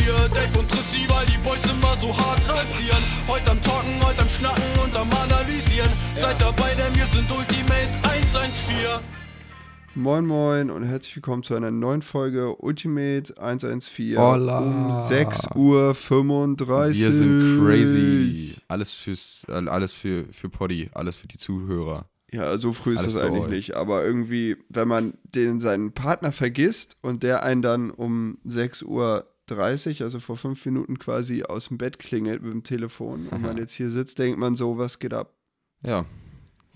hier. Dave und Trissi, weil die Boys immer so hart rasieren. Heute am Talken, heute am Schnacken und am Analysieren. Seid dabei, denn wir sind Ultimate 114. Moin Moin und herzlich willkommen zu einer neuen Folge Ultimate 114 Hola. um 6.35 Uhr. Wir sind crazy. Alles fürs, alles für, für Poddy, alles für die Zuhörer. Ja, so früh ist Alles das eigentlich euch. nicht, aber irgendwie, wenn man den seinen Partner vergisst und der einen dann um 6.30 Uhr, also vor fünf Minuten quasi aus dem Bett klingelt mit dem Telefon und man jetzt hier sitzt, denkt man so, was geht ab? Ja.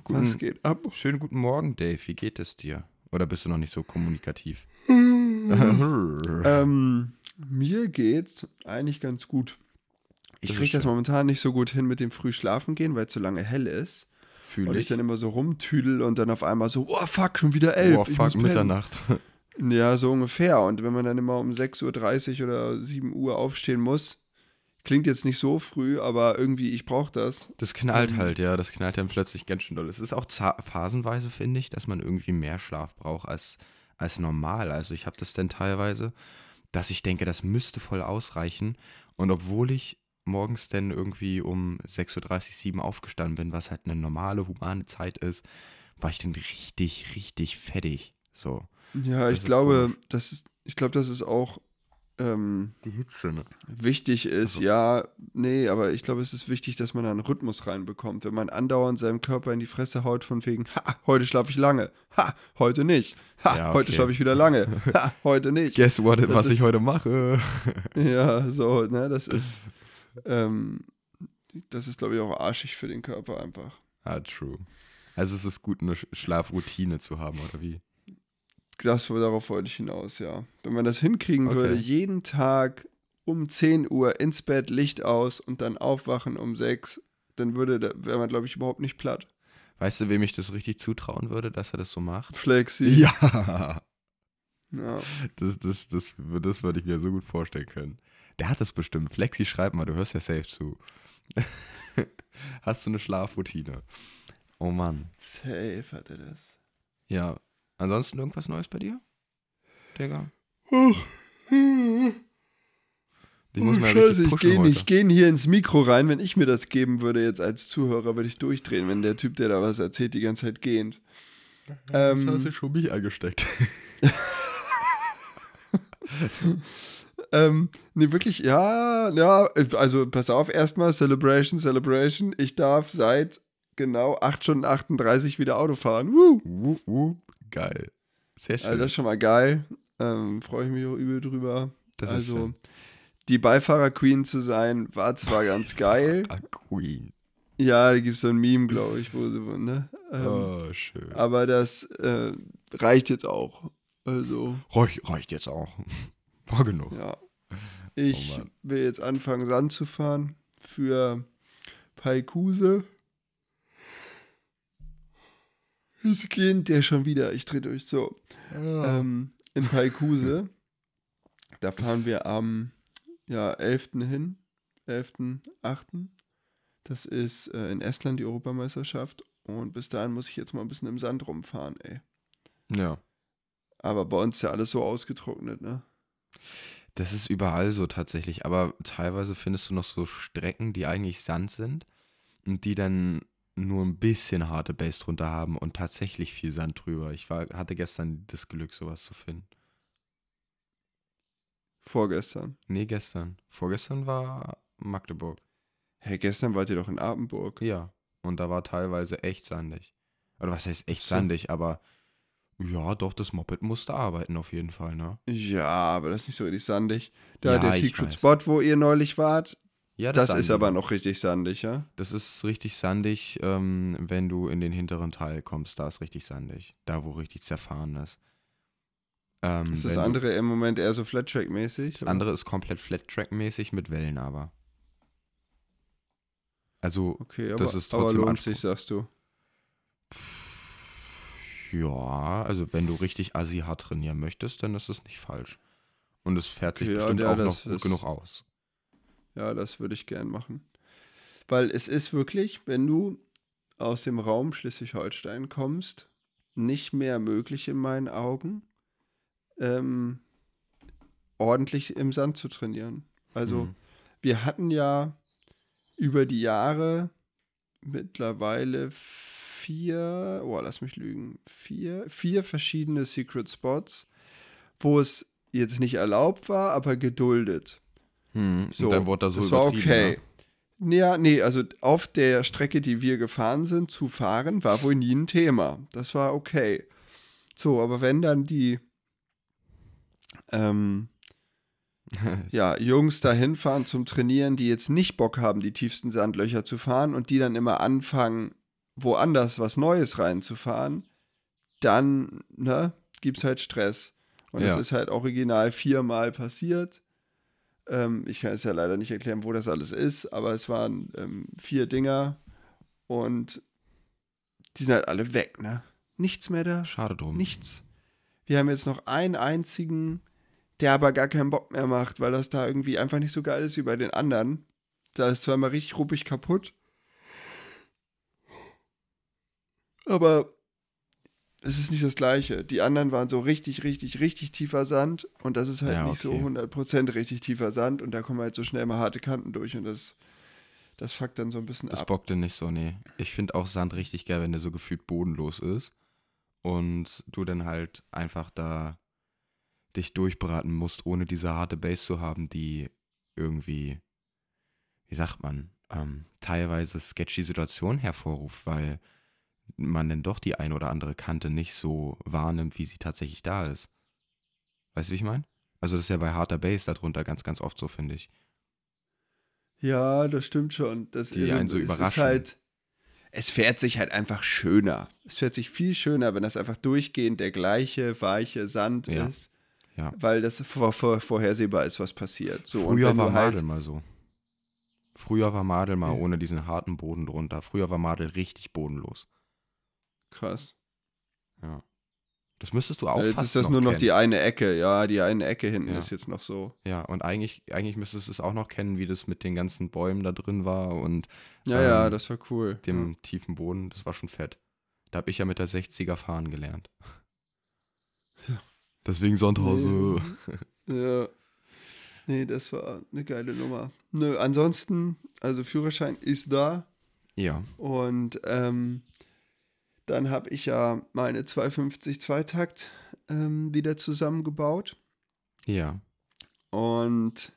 Was Guten, geht ab? schönen guten Morgen, Dave. Wie geht es dir? Oder bist du noch nicht so kommunikativ? Ähm, mir geht's eigentlich ganz gut. Ich kriege das momentan nicht so gut hin mit dem früh schlafen gehen, weil es so lange hell ist. Und Fühle ich ich. dann immer so rumtüdel und dann auf einmal so, oh fuck, schon wieder elf. Oh, fuck, muss pennen. Ja, so ungefähr. Und wenn man dann immer um 6.30 Uhr oder 7 Uhr aufstehen muss, klingt jetzt nicht so früh, aber irgendwie, ich brauche das. Das knallt halt, ja. Das knallt dann plötzlich ganz schön doll. Es ist auch phasenweise, finde ich, dass man irgendwie mehr Schlaf braucht als, als normal. Also ich habe das dann teilweise, dass ich denke, das müsste voll ausreichen. Und obwohl ich morgens dann irgendwie um 6.30 Uhr, 7 Uhr aufgestanden bin, was halt eine normale, humane Zeit ist, war ich dann richtig, richtig fettig. So. Ja, Das ich glaube, komisch. das ist, ich glaube, das ist auch ähm, Die Hitze, ne? wichtig ist, Also- ja, nee, aber ich glaube, es ist wichtig, dass man da einen Rhythmus reinbekommt. Wenn man andauernd seinem Körper in die Fresse haut von wegen, ha, heute schlafe ich lange, ha, heute nicht, ha, Ja, heute okay. schlafe ich wieder lange, ha, heute nicht. Guess what, Das was ist- ich heute mache. Ja, so, ne, das ist, ähm, das ist, glaube ich, auch arschig für den Körper einfach. Ah, true. Also es ist gut, eine Sch- Schlafroutine zu haben, oder wie? Das, darauf wollte ich hinaus, ja. Wenn man das hinkriegen Okay. würde, jeden Tag um 10 Uhr ins Bett, Licht aus und dann aufwachen um 6, dann würde, wäre man, glaube ich, überhaupt nicht platt. Weißt du, wem ich das richtig zutrauen würde, dass er das so macht? Flexi. Ja. ja. Das, das, das, das würde ich mir so gut vorstellen können. Der hat das bestimmt. Flexi, schreib mal, du hörst ja safe zu. Hast du eine Schlafroutine? Oh Mann. Safe hat er das. Ja. Ansonsten irgendwas Neues bei dir? Digga? Ich muss oh, mal Scheiße, ich gehe nicht gehen hier ins Mikro rein. Wenn ich mir das geben würde jetzt als Zuhörer, würde ich durchdrehen, wenn der Typ, der da was erzählt, die ganze Zeit gehend. Ähm, Das hast du schon mich angesteckt. Ähm, nee, wirklich, ja, ja, also pass auf, erstmal Celebration, Celebration. Ich darf seit genau 8 Stunden 38 wieder Auto fahren. Woo! Wup, wup. Geil. Sehr schön. Also das ist schon mal geil. Ähm, Freue ich mich auch übel drüber. Das ist also, schön. die Beifahrer-Queen zu sein, war zwar ganz geil. Queen. Ja, da gibt es so ein Meme, glaube ich, wo sie, ne? Ähm, oh, schön. Aber das äh, reicht jetzt auch. Also, Reicht, reicht jetzt auch. War genug. ja. Ich Oh will jetzt anfangen, Sand zu fahren für Paikuse. Jetzt geht der schon wieder, ich drehe durch so. Ähm, in Paikuse. da fahren wir am ja, 11. hin. 11.8. Das ist äh, in Estland die Europameisterschaft. Und bis dahin muss ich jetzt mal ein bisschen im Sand rumfahren, ey. Ja. Aber bei uns ist ja alles so ausgetrocknet, ne? Das ist überall so tatsächlich, aber teilweise findest du noch so Strecken, die eigentlich Sand sind und die dann nur ein bisschen harte Base drunter haben und tatsächlich viel Sand drüber. Ich war, hatte gestern das Glück, sowas zu finden. Vorgestern. Nee, gestern. Vorgestern war Magdeburg. Hey, gestern wart ihr doch in Apenburg. Ja. Und da war teilweise echt sandig. Oder was heißt echt So. sandig, aber ja, doch, das Moped musste arbeiten auf jeden Fall, ne? Ja, aber das ist nicht so richtig sandig. Da Ja, der Secret weiß. Spot, wo ihr neulich wart, Ja, das, ist sandige. aber noch richtig sandig, ja? Das ist richtig sandig, ähm, wenn du in den hinteren Teil kommst. Da ist richtig sandig. Da, wo richtig zerfahren ist. Ähm, Ist das du- andere im Moment eher so Flat-Track-mäßig? das andere ist komplett Flat-Track-mäßig mit Wellen aber. Also, Okay, aber, das ist aber trotzdem lohnt Anspruch. sich, sagst du. ja, also wenn du richtig assi hart trainieren möchtest, dann ist es nicht falsch. Und es fährt sich ja, bestimmt ja, auch noch das gut ist- genug aus. Ja, das würde ich gern machen. Weil es ist wirklich, wenn du aus dem Raum Schleswig-Holstein kommst, nicht mehr möglich in meinen Augen, ähm, ordentlich im Sand zu trainieren. Also Mhm. wir hatten ja über die Jahre mittlerweile vier, oh, lass mich lügen, vier, vier verschiedene Secret Spots, wo es jetzt nicht erlaubt war, aber geduldet. Hm. So, und dann wurde da so das war okay. ne? Ja, nee, also auf der Strecke, die wir gefahren sind, zu fahren, war wohl nie ein Thema. Das war okay. So, aber wenn dann die ähm, ja, Jungs da hinfahren zum Trainieren, die jetzt nicht Bock haben, die tiefsten Sandlöcher zu fahren und die dann immer anfangen, woanders was Neues reinzufahren, dann, ne, gibt's halt Stress. Und es Ja. ist halt original viermal passiert. Ähm, ich kann es ja leider nicht erklären, wo das alles ist, aber es waren ähm, vier Dinger und die sind halt alle weg, ne? Nichts mehr da. Schade drum. Nichts. Wir haben jetzt noch einen einzigen, der aber gar keinen Bock mehr macht, weil das da irgendwie einfach nicht so geil ist wie bei den anderen. Da ist zwar mal richtig ruppig kaputt. Aber es ist nicht das gleiche. Die anderen waren so richtig, richtig, richtig tiefer Sand und das ist halt Ja, nicht so okay. 100% richtig tiefer Sand und da kommen halt so schnell mal harte Kanten durch und das, das fuckt dann so ein bisschen Das ab. bockte nicht so, nee. Ich finde auch Sand richtig geil, wenn der so gefühlt bodenlos ist. Und du dann halt einfach da dich durchbraten musst, ohne diese harte Base zu haben, die irgendwie, wie sagt man, ähm, teilweise sketchy Situationen hervorruft, weil man dann doch die ein oder andere Kante nicht so wahrnimmt, wie sie tatsächlich da ist. Weißt du, wie ich meine? Also das ist ja bei harter Base darunter ganz, ganz oft so, finde ich. Ja, das stimmt schon. Das, Die einen so es überraschen. Halt, es fährt sich halt einfach schöner. Es fährt sich viel schöner, wenn das einfach durchgehend der gleiche weiche Sand Ja. ist, Ja. weil das vor, vor, vorhersehbar ist, was passiert. So, Früher war halt, Madel mal so. Früher war Madel mal Ja. ohne diesen harten Boden drunter. Früher war Madel richtig bodenlos. Krass. Ja. Das müsstest du auch Ja, jetzt fast ist das nur noch kennen. die eine Ecke. Ja, die eine Ecke hinten Ja. ist jetzt noch so. Ja, und eigentlich, eigentlich müsstest du es auch noch kennen, wie das mit den ganzen Bäumen da drin war und Ja, ja, Ähm, das war cool. dem tiefen Boden. Das war schon fett. Da habe ich ja mit der 60er fahren gelernt. Deswegen Sandhause. Ja. Nee, das war eine geile Nummer. Nö, ansonsten, also Führerschein ist da. Ja. Und ähm, dann habe ich ja meine 250 Zweitakt ähm, wieder zusammengebaut. Ja. Und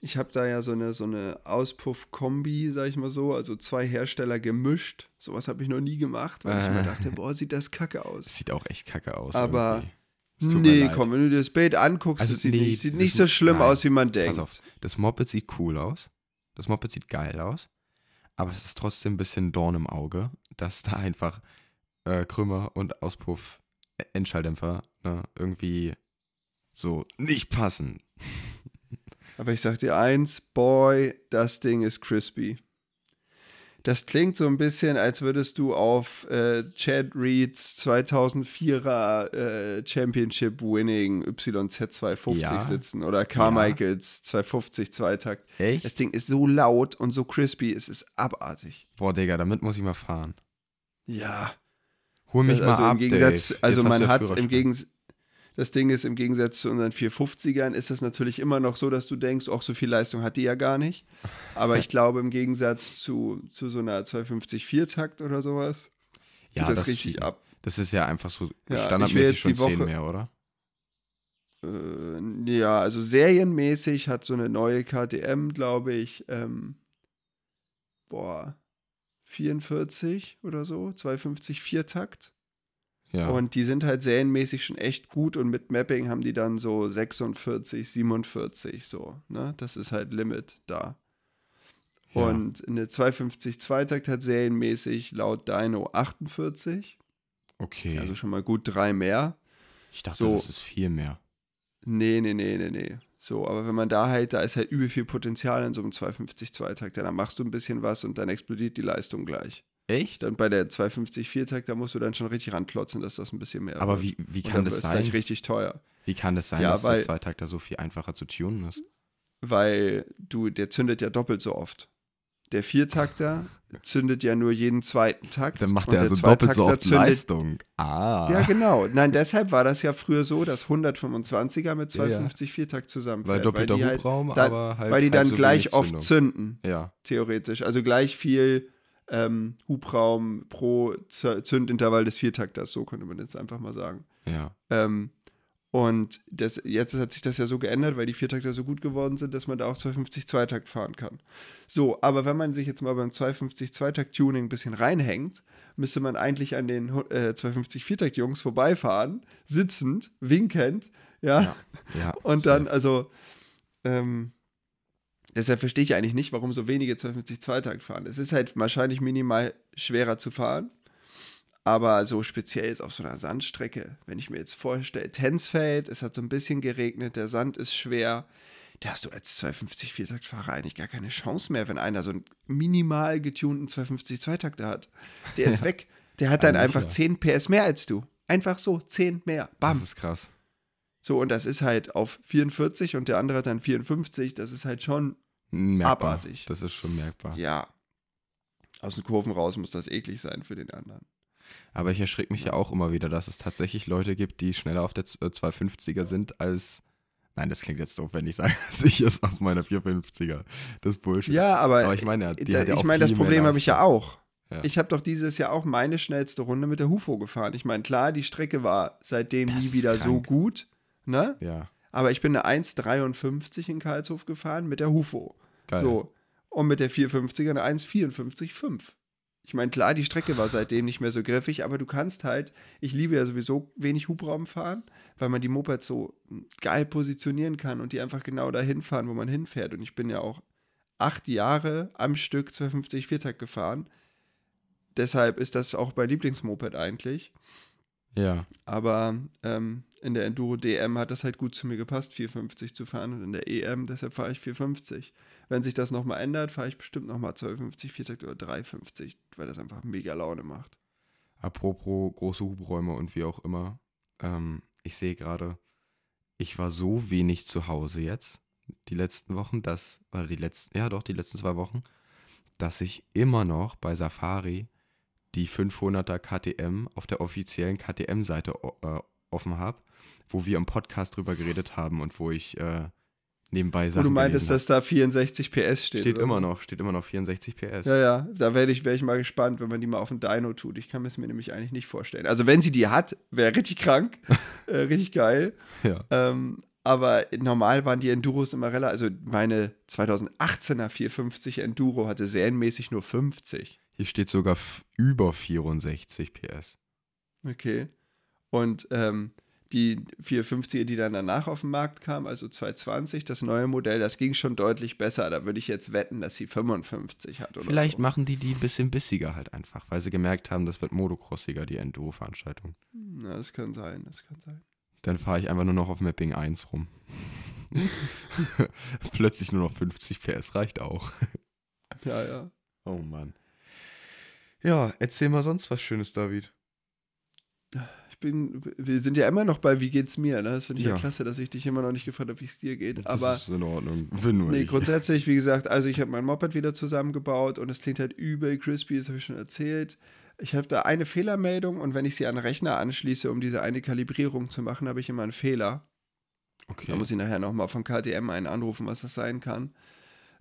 ich habe da ja so eine, so eine Auspuff-Kombi, sag ich mal so, also zwei Hersteller gemischt. Sowas habe ich noch nie gemacht, weil ich Äh. mir dachte, boah, sieht das kacke aus. Das sieht auch echt kacke aus. Aber- Nee, komm, wenn du dir das Bild anguckst, Also, das sieht, nee, nicht, sieht das nicht so schlimm nein, aus, wie man denkt. Pass auf, das Moped sieht cool aus. Das Moped sieht geil aus. Aber es ist trotzdem ein bisschen Dorn im Auge, dass da einfach äh, Krümmer und Auspuff, äh, Endschalldämpfer ne, irgendwie so nicht passen. Aber ich sag dir eins, boy, das Ding ist crispy. Das klingt so ein bisschen, als würdest du auf äh, Chad Reeds 2004er äh, Championship Winning YZ250 Ja. sitzen oder Carmichaels 250 Zweitakt. Das Echt? Ding ist so laut und so crispy, es ist abartig. Boah, Digga, damit muss ich mal fahren. Ja, Hol mich also mal ab, im Gegensatz, also man hat im. Gegensatz, das Ding ist im Gegensatz zu unseren 450ern ist das natürlich immer noch so, dass du denkst, auch so viel Leistung hat die ja gar nicht. Aber ich glaube im Gegensatz zu, zu so einer 250 Viertakt oder sowas, ja, geht das, das richtig ab. Das ist ja einfach so Ja, standardmäßig schon die Woche- 10 mehr, oder? Äh, ja, also serienmäßig hat so eine neue KTM, glaube ich, ähm, boah, 44 oder so, 250 Viertakt. Ja. Und die sind halt serienmäßig schon echt gut und mit Mapping haben die dann so 46, 47 so, ne? Das ist halt Limit da. ja. Und eine 250 Zweitakt hat serienmäßig laut Dyno 48, okay. also schon mal gut drei mehr. ich dachte, so. das ist viel mehr. Nee, nee, nee, nee, nee. So, aber wenn man da halt, da ist halt übel viel Potenzial in so einem 250 Zweitakter, dann machst du ein bisschen was und dann explodiert die Leistung gleich. Echt? Dann bei der 250 Viertakt, da musst du dann schon richtig ranklotzen, dass das ein bisschen mehr Aber wird. wie, wie kann das sein? gleich richtig teuer. Wie kann das sein, Ja, dass weil- der Zweitakter so viel einfacher zu tunen ist? weil du, der zündet ja doppelt so oft. Der Viertakter zündet ja nur jeden zweiten Takt. Dann macht er der also doppelt so Zweitakter oft zündet- Leistung. Ah. Ja, genau. Nein, deshalb war das ja früher so, dass 125er mit Ja, ja. 250 Viertakt zusammen Weil doppelter die halt Hubraum, dann, aber halt Weil die dann so gleich oft zünden, Ja. theoretisch. Also gleich viel ähm, Hubraum pro Zündintervall des Viertakters, so könnte man jetzt einfach mal sagen. Ja. Ähm, und das, jetzt hat sich das ja so geändert, weil die Viertakter so gut geworden sind, dass man da auch 250 Zweitakt fahren kann. So, aber wenn man sich jetzt mal beim 250 Zweitakt-Tuning ein bisschen reinhängt, müsste man eigentlich an den äh, 250 Viertakt-Jungs vorbeifahren, sitzend, winkend, ja, Ja. ja. und dann, also, ähm, deshalb verstehe ich eigentlich nicht, warum so wenige 250 Zweitakt fahren. Es ist halt wahrscheinlich minimal schwerer zu fahren. Aber so speziell jetzt auf so einer Sandstrecke, wenn ich mir jetzt vorstelle, Tensfeld, es hat so ein bisschen geregnet, der Sand ist schwer, da hast du als 250 Viertaktfahrer eigentlich gar keine Chance mehr, wenn einer so einen minimal getunten 250 Zweitakter hat. Der ist weg. Der hat dann Eigentlich einfach ja. 10 PS mehr als du. Einfach so, 10 mehr. Bam. Das ist krass. So, und das ist halt auf 44 und der andere hat dann 54. Das ist halt schon, Merkbar. Abartig. Das ist schon merkbar. ja. Aus den Kurven raus muss das eklig sein für den anderen. Aber ich erschrecke mich ja. auch immer wieder, dass es tatsächlich Leute gibt, die schneller auf der Z- äh, 250er sind als. Nein, das klingt jetzt doof, wenn ich sage, dass ich es auf meiner 450er. Das ist Bullshit. Ja, aber, Aber ich meine, hat ja ich meine, das Problem habe ich ja auch. Ja. Ich habe doch dieses Jahr auch meine schnellste Runde mit der Hufo gefahren. Ich meine, klar, die Strecke war seitdem Das nie wieder so gut, ne? Ja, Aber ich bin eine 1,53 in Karlshof gefahren mit der Hufo. geil. So. Und mit der 450er eine 1,54,5. Ich meine, klar, die Strecke war seitdem nicht mehr so griffig, aber du kannst halt, ich liebe ja sowieso wenig Hubraum fahren, weil man die Mopeds so geil positionieren kann und die einfach genau dahin fahren, wo man hinfährt. Und ich bin ja auch acht Jahre am Stück 250 Viertakt gefahren. Deshalb ist das auch mein Lieblingsmoped eigentlich. Ja, Aber ähm, in der Enduro DM hat das halt gut zu mir gepasst, 450 zu fahren und in der EM, deshalb fahre ich 450. Wenn sich das nochmal ändert, fahre ich bestimmt nochmal 250 Viertakt oder 350, weil das einfach mega Laune macht. apropos große Hubräume und wie auch immer. Ähm, ich sehe gerade, ich war so wenig zu Hause jetzt, die letzten Wochen, dass, oder die letzten, ja doch, die letzten zwei Wochen, dass ich immer noch bei Safari die 500er KTM auf der offiziellen KTM-Seite äh, offen habe, wo wir im Podcast drüber geredet haben und wo ich äh, nebenbei Wo Sachen du meintest, dass da 64 PS steht. steht oder immer noch, steht immer noch 64 PS. Ja, ja, da werde ich, wär ich mal gespannt, wenn man die mal auf den Dyno tut. Ich kann es mir nämlich eigentlich nicht vorstellen. Also, wenn sie die hat, wäre richtig krank, äh, richtig geil. Ja. Ähm, aber normal waren die Enduros immer relativ, also meine 2018er 450 Enduro hatte serienmäßig nur 50. Hier steht sogar über 64 PS. Okay. Und ähm, die 450er, die dann danach auf den Markt kam, also 220, das neue Modell, das ging schon deutlich besser. Da würde ich jetzt wetten, dass sie 55 hat Vielleicht so. machen die die ein bisschen bissiger halt einfach, weil sie gemerkt haben, das wird motocrossiger, die Enduro-Veranstaltung. Ja, das kann sein, das kann sein. Dann fahre ich einfach nur noch auf Mapping 1 rum. Plötzlich nur noch 50 PS reicht auch. Ja, ja. Oh Mann. Ja, erzähl mal sonst was Schönes, David. Ich bin, wir sind ja immer noch bei Wie geht's mir, ne? Das finde ich ja. Ja. klasse, dass ich dich immer noch nicht gefragt habe, wie es dir geht. Das Aber ist in Ordnung. Wenn nur nee, ich. grundsätzlich, wie gesagt, also ich habe mein Moped wieder zusammengebaut und es klingt halt übel crispy, das habe ich schon erzählt. Ich habe da eine Fehlermeldung und wenn ich sie an den Rechner anschließe, um diese eine Kalibrierung zu machen, habe ich immer einen Fehler. Da Okay. muss ich nachher nochmal von KTM einen anrufen, was das sein kann.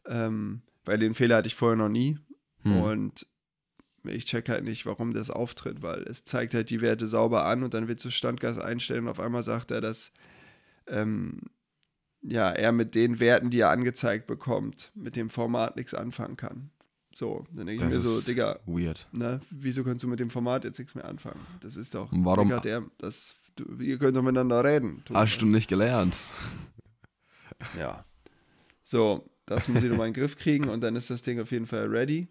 Ähm, weil den Fehler hatte ich vorher noch nie. Hm. Und ich check halt nicht, warum das auftritt, weil es zeigt halt die Werte sauber an und dann wird du Standgas einstellen und auf einmal sagt er, dass ähm, ja, er mit den Werten, die er angezeigt bekommt, mit dem Format nichts anfangen kann. So, dann denke ich Das mir so, Digga, Weird. ne, wieso kannst du mit dem Format jetzt nichts mehr anfangen? Das ist doch, Warum- Digga, der, das, du, ihr könnt doch miteinander reden. Hast du nicht gelernt? ja. So, das muss ich nochmal in den Griff kriegen und dann ist das Ding auf jeden Fall ready.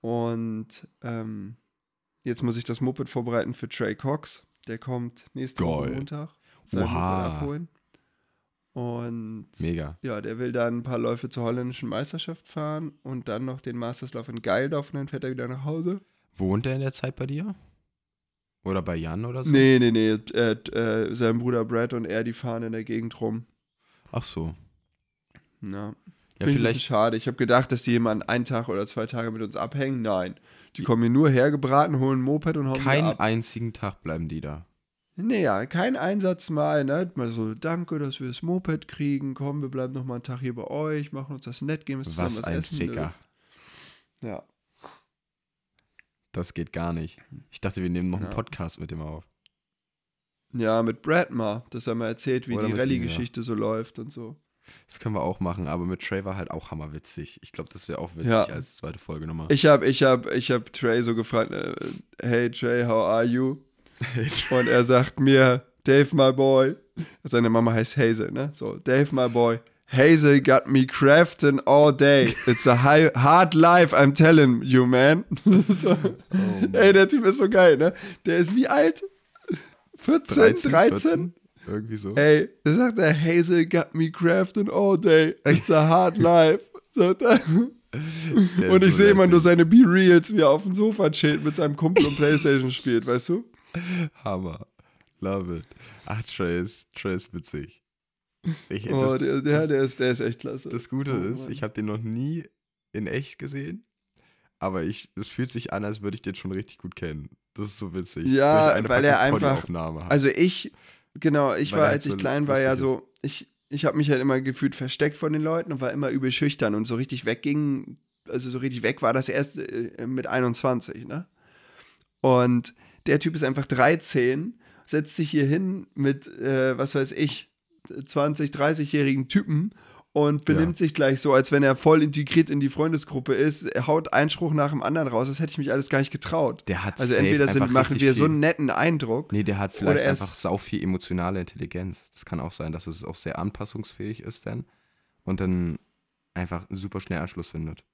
Und ähm, jetzt muss ich das Moped vorbereiten für Trey Cox. Der kommt nächste Woche Geil. Montag. Sein. Moped abholen. Und Mega. ja, der will dann ein paar Läufe zur holländischen Meisterschaft fahren und dann noch den Masterslauf in Geildorf und dann fährt er wieder nach Hause. Wohnt er in der Zeit bei dir? Oder bei Jan oder so? Nee, nee, nee. Äh, äh, sein Bruder Brad und er, die fahren in der Gegend rum. Ach so. Ja. Ja, Finde ich vielleicht bisschen schade. Ich habe gedacht, dass die jemanden einen Tag oder zwei Tage mit uns abhängen. Nein. Die kommen hier nur hergebraten, holen ein Moped und hauen keinen ab. einzigen Tag bleiben die da. Naja, kein Einsatz mal, ne? Mal so, danke, dass wir das Moped kriegen. Komm, wir bleiben noch mal einen Tag hier bei euch, machen uns das nett, gehen wir zusammen Was was ein essen. Ficker. Nö. Ja. Das geht gar nicht. Ich dachte, wir nehmen noch einen Ja. Podcast mit dem auf. Ja, mit Brad mal, dass er mal erzählt, wie Oder die Rallye-Geschichte so läuft und so. Das können wir auch machen, aber mit Trey war halt auch hammerwitzig. Ich glaube, das wäre auch witzig Ja. als zweite Folge nochmal. Ich habe ich hab, ich hab Trey so gefragt, äh, hey Trey, how are you? Und er sagt mir, Dave, my boy. Seine Mama heißt Hazel, ne? So, Dave, my boy. Hazel got me crafting all day. It's a high, hard life, I'm telling you, man. so. Oh Ey, der Typ ist so geil, ne? Der ist wie alt? 14, 13? 14? Irgendwie so. Ey, da sagt er, Hazel got me crafting all day. It's a hard life. Sagt er. Der Und ich so sehe immer nur seine Be-Reals, wie er auf dem Sofa chillt mit seinem Kumpel und Playstation spielt, weißt du? Hammer. Love it. Ach, Trey ist, Trey ist witzig. Ich, Oh, das, der, der, der, ist, der ist echt klasse. das Gute Oh, ist, Mann. ich habe den noch nie in echt gesehen, aber ich, es fühlt sich an, als würde ich den schon richtig gut kennen. Das ist so witzig. Ja, eine weil er einfach-. Also ich, genau, ich Weil war, als ich so klein war, ja so, ich, ich habe mich halt immer gefühlt versteckt von den Leuten und war immer übel schüchtern und so richtig wegging, also so richtig weg war das erst äh, mit 21, ne? Und der Typ ist einfach 13, setzt sich hier hin mit, äh, was weiß ich, 20, 30-jährigen Typen und benimmt sich gleich so, als wenn er voll integriert in die Freundesgruppe ist. Er haut einen Spruch nach dem anderen raus. Das hätte ich mich alles gar nicht getraut. der hat Also entweder sind, machen wir so einen netten Eindruck. Nee, der hat vielleicht einfach sau viel emotionale Intelligenz. Das kann auch sein, dass es auch sehr anpassungsfähig ist dann und dann einfach super schnell Anschluss findet.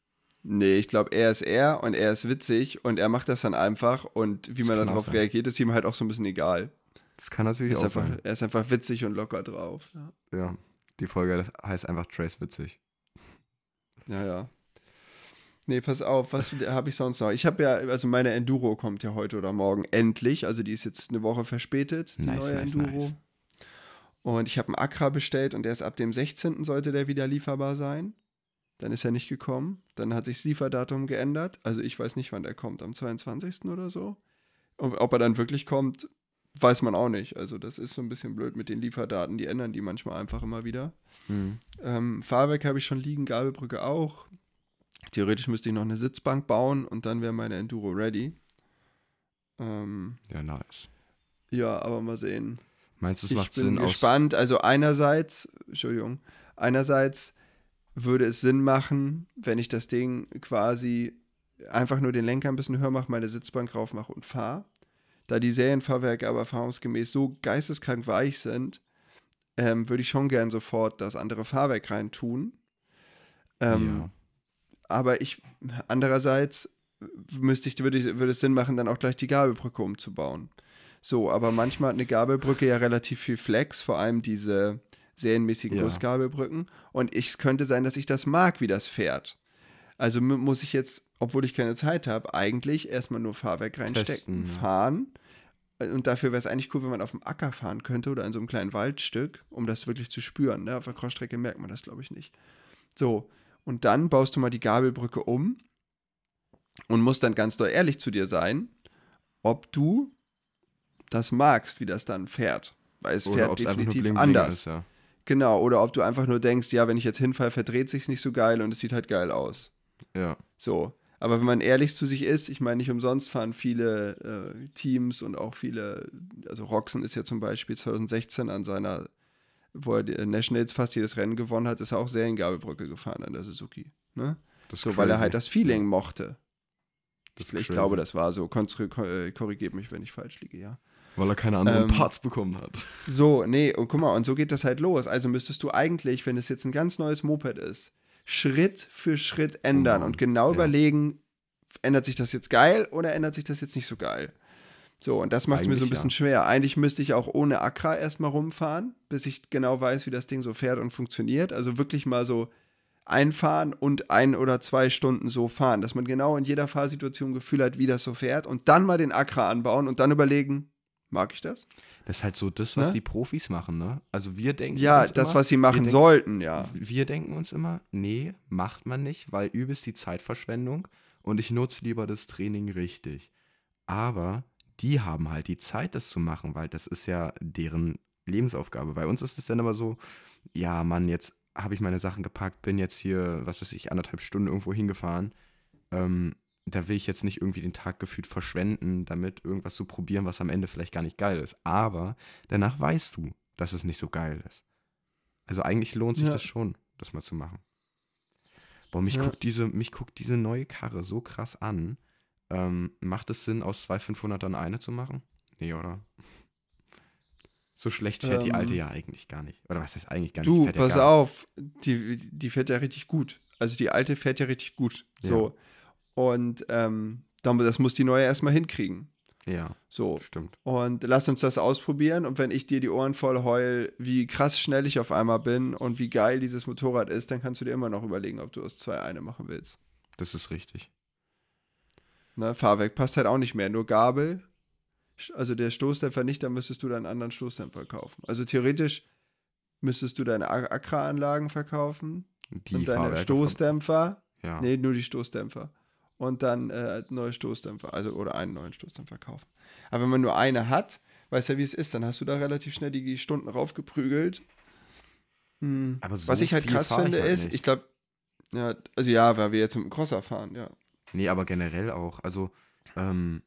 Nee, ich glaube, er ist er und er ist witzig und er macht das dann einfach und wie Das man darauf reagiert, ist ihm halt auch so ein bisschen egal. Das kann natürlich auch einfach, sein. er ist einfach witzig und locker drauf. Ja, Ja, die Folge heißt einfach Trace witzig. ja. ja. Nee, pass auf, was habe ich sonst noch? Ich habe ja, also meine Enduro kommt ja heute oder morgen endlich. Also die ist jetzt eine Woche verspätet, die Nice, neue nice, Enduro. nice. Und ich habe einen Accra bestellt und der ist ab dem 16. sollte der wieder lieferbar sein. Dann ist er nicht gekommen. Dann hat sich das Lieferdatum geändert. Also ich weiß nicht, wann der kommt. Am 22. oder so. Und ob er dann wirklich kommt, weiß man auch nicht. Also das ist so ein bisschen blöd mit den Lieferdaten. Die ändern die manchmal einfach immer wieder. Hm. Ähm, Fahrwerk habe ich schon liegen, Gabelbrücke auch. Theoretisch müsste ich noch eine Sitzbank bauen und dann wäre meine Enduro ready. Ähm, Ja, nice. ja, aber mal sehen. Meinst du, es ich macht bin Sinn aus. gespannt. Also einerseits, Entschuldigung, einerseits würde es Sinn machen, wenn ich das Ding quasi einfach nur den Lenker ein bisschen höher mache, meine Sitzbank rauf mache und fahre. Da die Serienfahrwerke aber erfahrungsgemäß so geisteskrank weich sind, ähm, würde ich schon gern sofort das andere Fahrwerk rein tun. Ähm, ja. aber ich, andererseits müsste ich, würde, ich, würde es Sinn machen, dann auch gleich die Gabelbrücke umzubauen. So, aber manchmal hat eine Gabelbrücke ja relativ viel Flex, vor allem diese serienmäßigen Ja. Gussgabelbrücken. Und ich, es könnte sein, dass ich das mag, wie das fährt. Also mu- muss ich jetzt, obwohl ich keine Zeit habe, eigentlich erstmal nur Fahrwerk reinstecken, Testen, fahren. Und dafür wäre es eigentlich cool, wenn man auf dem Acker fahren könnte oder in so einem kleinen Waldstück, um das wirklich zu spüren. Ne? Auf der Crossstrecke merkt man das, glaube ich, nicht. So, und dann baust du mal die Gabelbrücke um und musst dann ganz doll ehrlich zu dir sein, ob du das magst, wie das dann fährt. Weil es Oder fährt definitiv bling bling anders. Ist, ja. Genau, oder ob du einfach nur denkst, ja, wenn ich jetzt hinfall, verdreht sich's nicht so geil und es sieht halt geil aus. Ja. So. Aber wenn man ehrlich zu sich ist, ich meine, nicht umsonst fahren viele äh, Teams und auch viele, also Roxen ist ja zum Beispiel 2016 an seiner, wo er die Nationals fast jedes Rennen gewonnen hat, ist er auch Seriengabelbrücke gefahren an der Suzuki. Ne? So, weil er crazy. halt das Feeling mochte. Das Ich, crazy. glaube, das war so. Äh, Korrigiert mich, wenn ich falsch liege, ja. Weil er keine anderen Ähm, Parts bekommen hat. So, nee, und guck mal, und so geht das halt los. Also müsstest du eigentlich, wenn es jetzt ein ganz neues Moped ist, Schritt für Schritt ändern Mann, und genau ja. überlegen, ändert sich das jetzt geil oder ändert sich das jetzt nicht so geil? So, und das macht es mir so ein bisschen ja. schwer. Eigentlich müsste ich auch ohne Accra erstmal rumfahren, bis ich genau weiß, wie das Ding so fährt und funktioniert. Also wirklich mal so einfahren und ein oder zwei Stunden so fahren, dass man genau in jeder Fahrsituation ein Gefühl hat, wie das so fährt und dann mal den Accra anbauen und dann überlegen, Mag ich das? Das ist halt so das, was Ne? die Profis machen, ne? Also wir denken Ja, das, immer, was sie machen denken, sollten, ja. Wir denken uns immer, nee, macht man nicht, weil übelst die Zeitverschwendung und ich nutze lieber das Training richtig. Aber die haben halt die Zeit, das zu machen, weil das ist ja deren Lebensaufgabe. Bei uns ist es dann immer so, ja, Mann, jetzt habe ich meine Sachen gepackt, bin jetzt hier, was weiß ich, anderthalb Stunden irgendwo hingefahren. Ähm, da will ich jetzt nicht irgendwie den Tag gefühlt verschwenden, damit irgendwas zu probieren, was am Ende vielleicht gar nicht geil ist. Aber danach weißt du, dass es nicht so geil ist. Also eigentlich lohnt sich Ja. das schon, das mal zu machen. Boah, mich, Ja. guckt diese, mich guckt diese neue Karre so krass an. Ähm, macht es Sinn, aus zwei 500ern eine zu machen? Nee, oder? So schlecht fährt die alte Ähm, ja eigentlich gar nicht. Oder was heißt eigentlich gar Du, nicht? Ja pass auf, die, die fährt ja richtig gut. Also die alte fährt ja richtig gut. So. Und ähm, das muss die neue erstmal hinkriegen. Ja, So. stimmt. Und lass uns das ausprobieren. Und wenn ich dir die Ohren voll heul, wie krass schnell ich auf einmal bin und wie geil dieses Motorrad ist, dann kannst du dir immer noch überlegen, ob du aus zwei eine machen willst. Das ist richtig. Ne? Fahrwerk passt halt auch nicht mehr. Nur Gabel, also der Stoßdämpfer nicht, dann müsstest du deinen anderen Stoßdämpfer kaufen. Also theoretisch müsstest du deine Ak- Akra-Anlagen verkaufen Die und deine Fahrwerke Stoßdämpfer. Von, ja. Nee, nur die Stoßdämpfer. Und dann äh, neue Stoßdämpfer, also oder einen neuen Stoßdämpfer kaufen. Aber wenn man nur eine hat, weißt ja, wie es ist, dann hast du da relativ schnell die Stunden raufgeprügelt. Hm. Aber so Was ich halt krass finde, halt ist, nicht. ich glaube, ja, also ja, weil wir jetzt mit dem Crosser fahren, ja. Nee, aber generell auch. Also, ähm,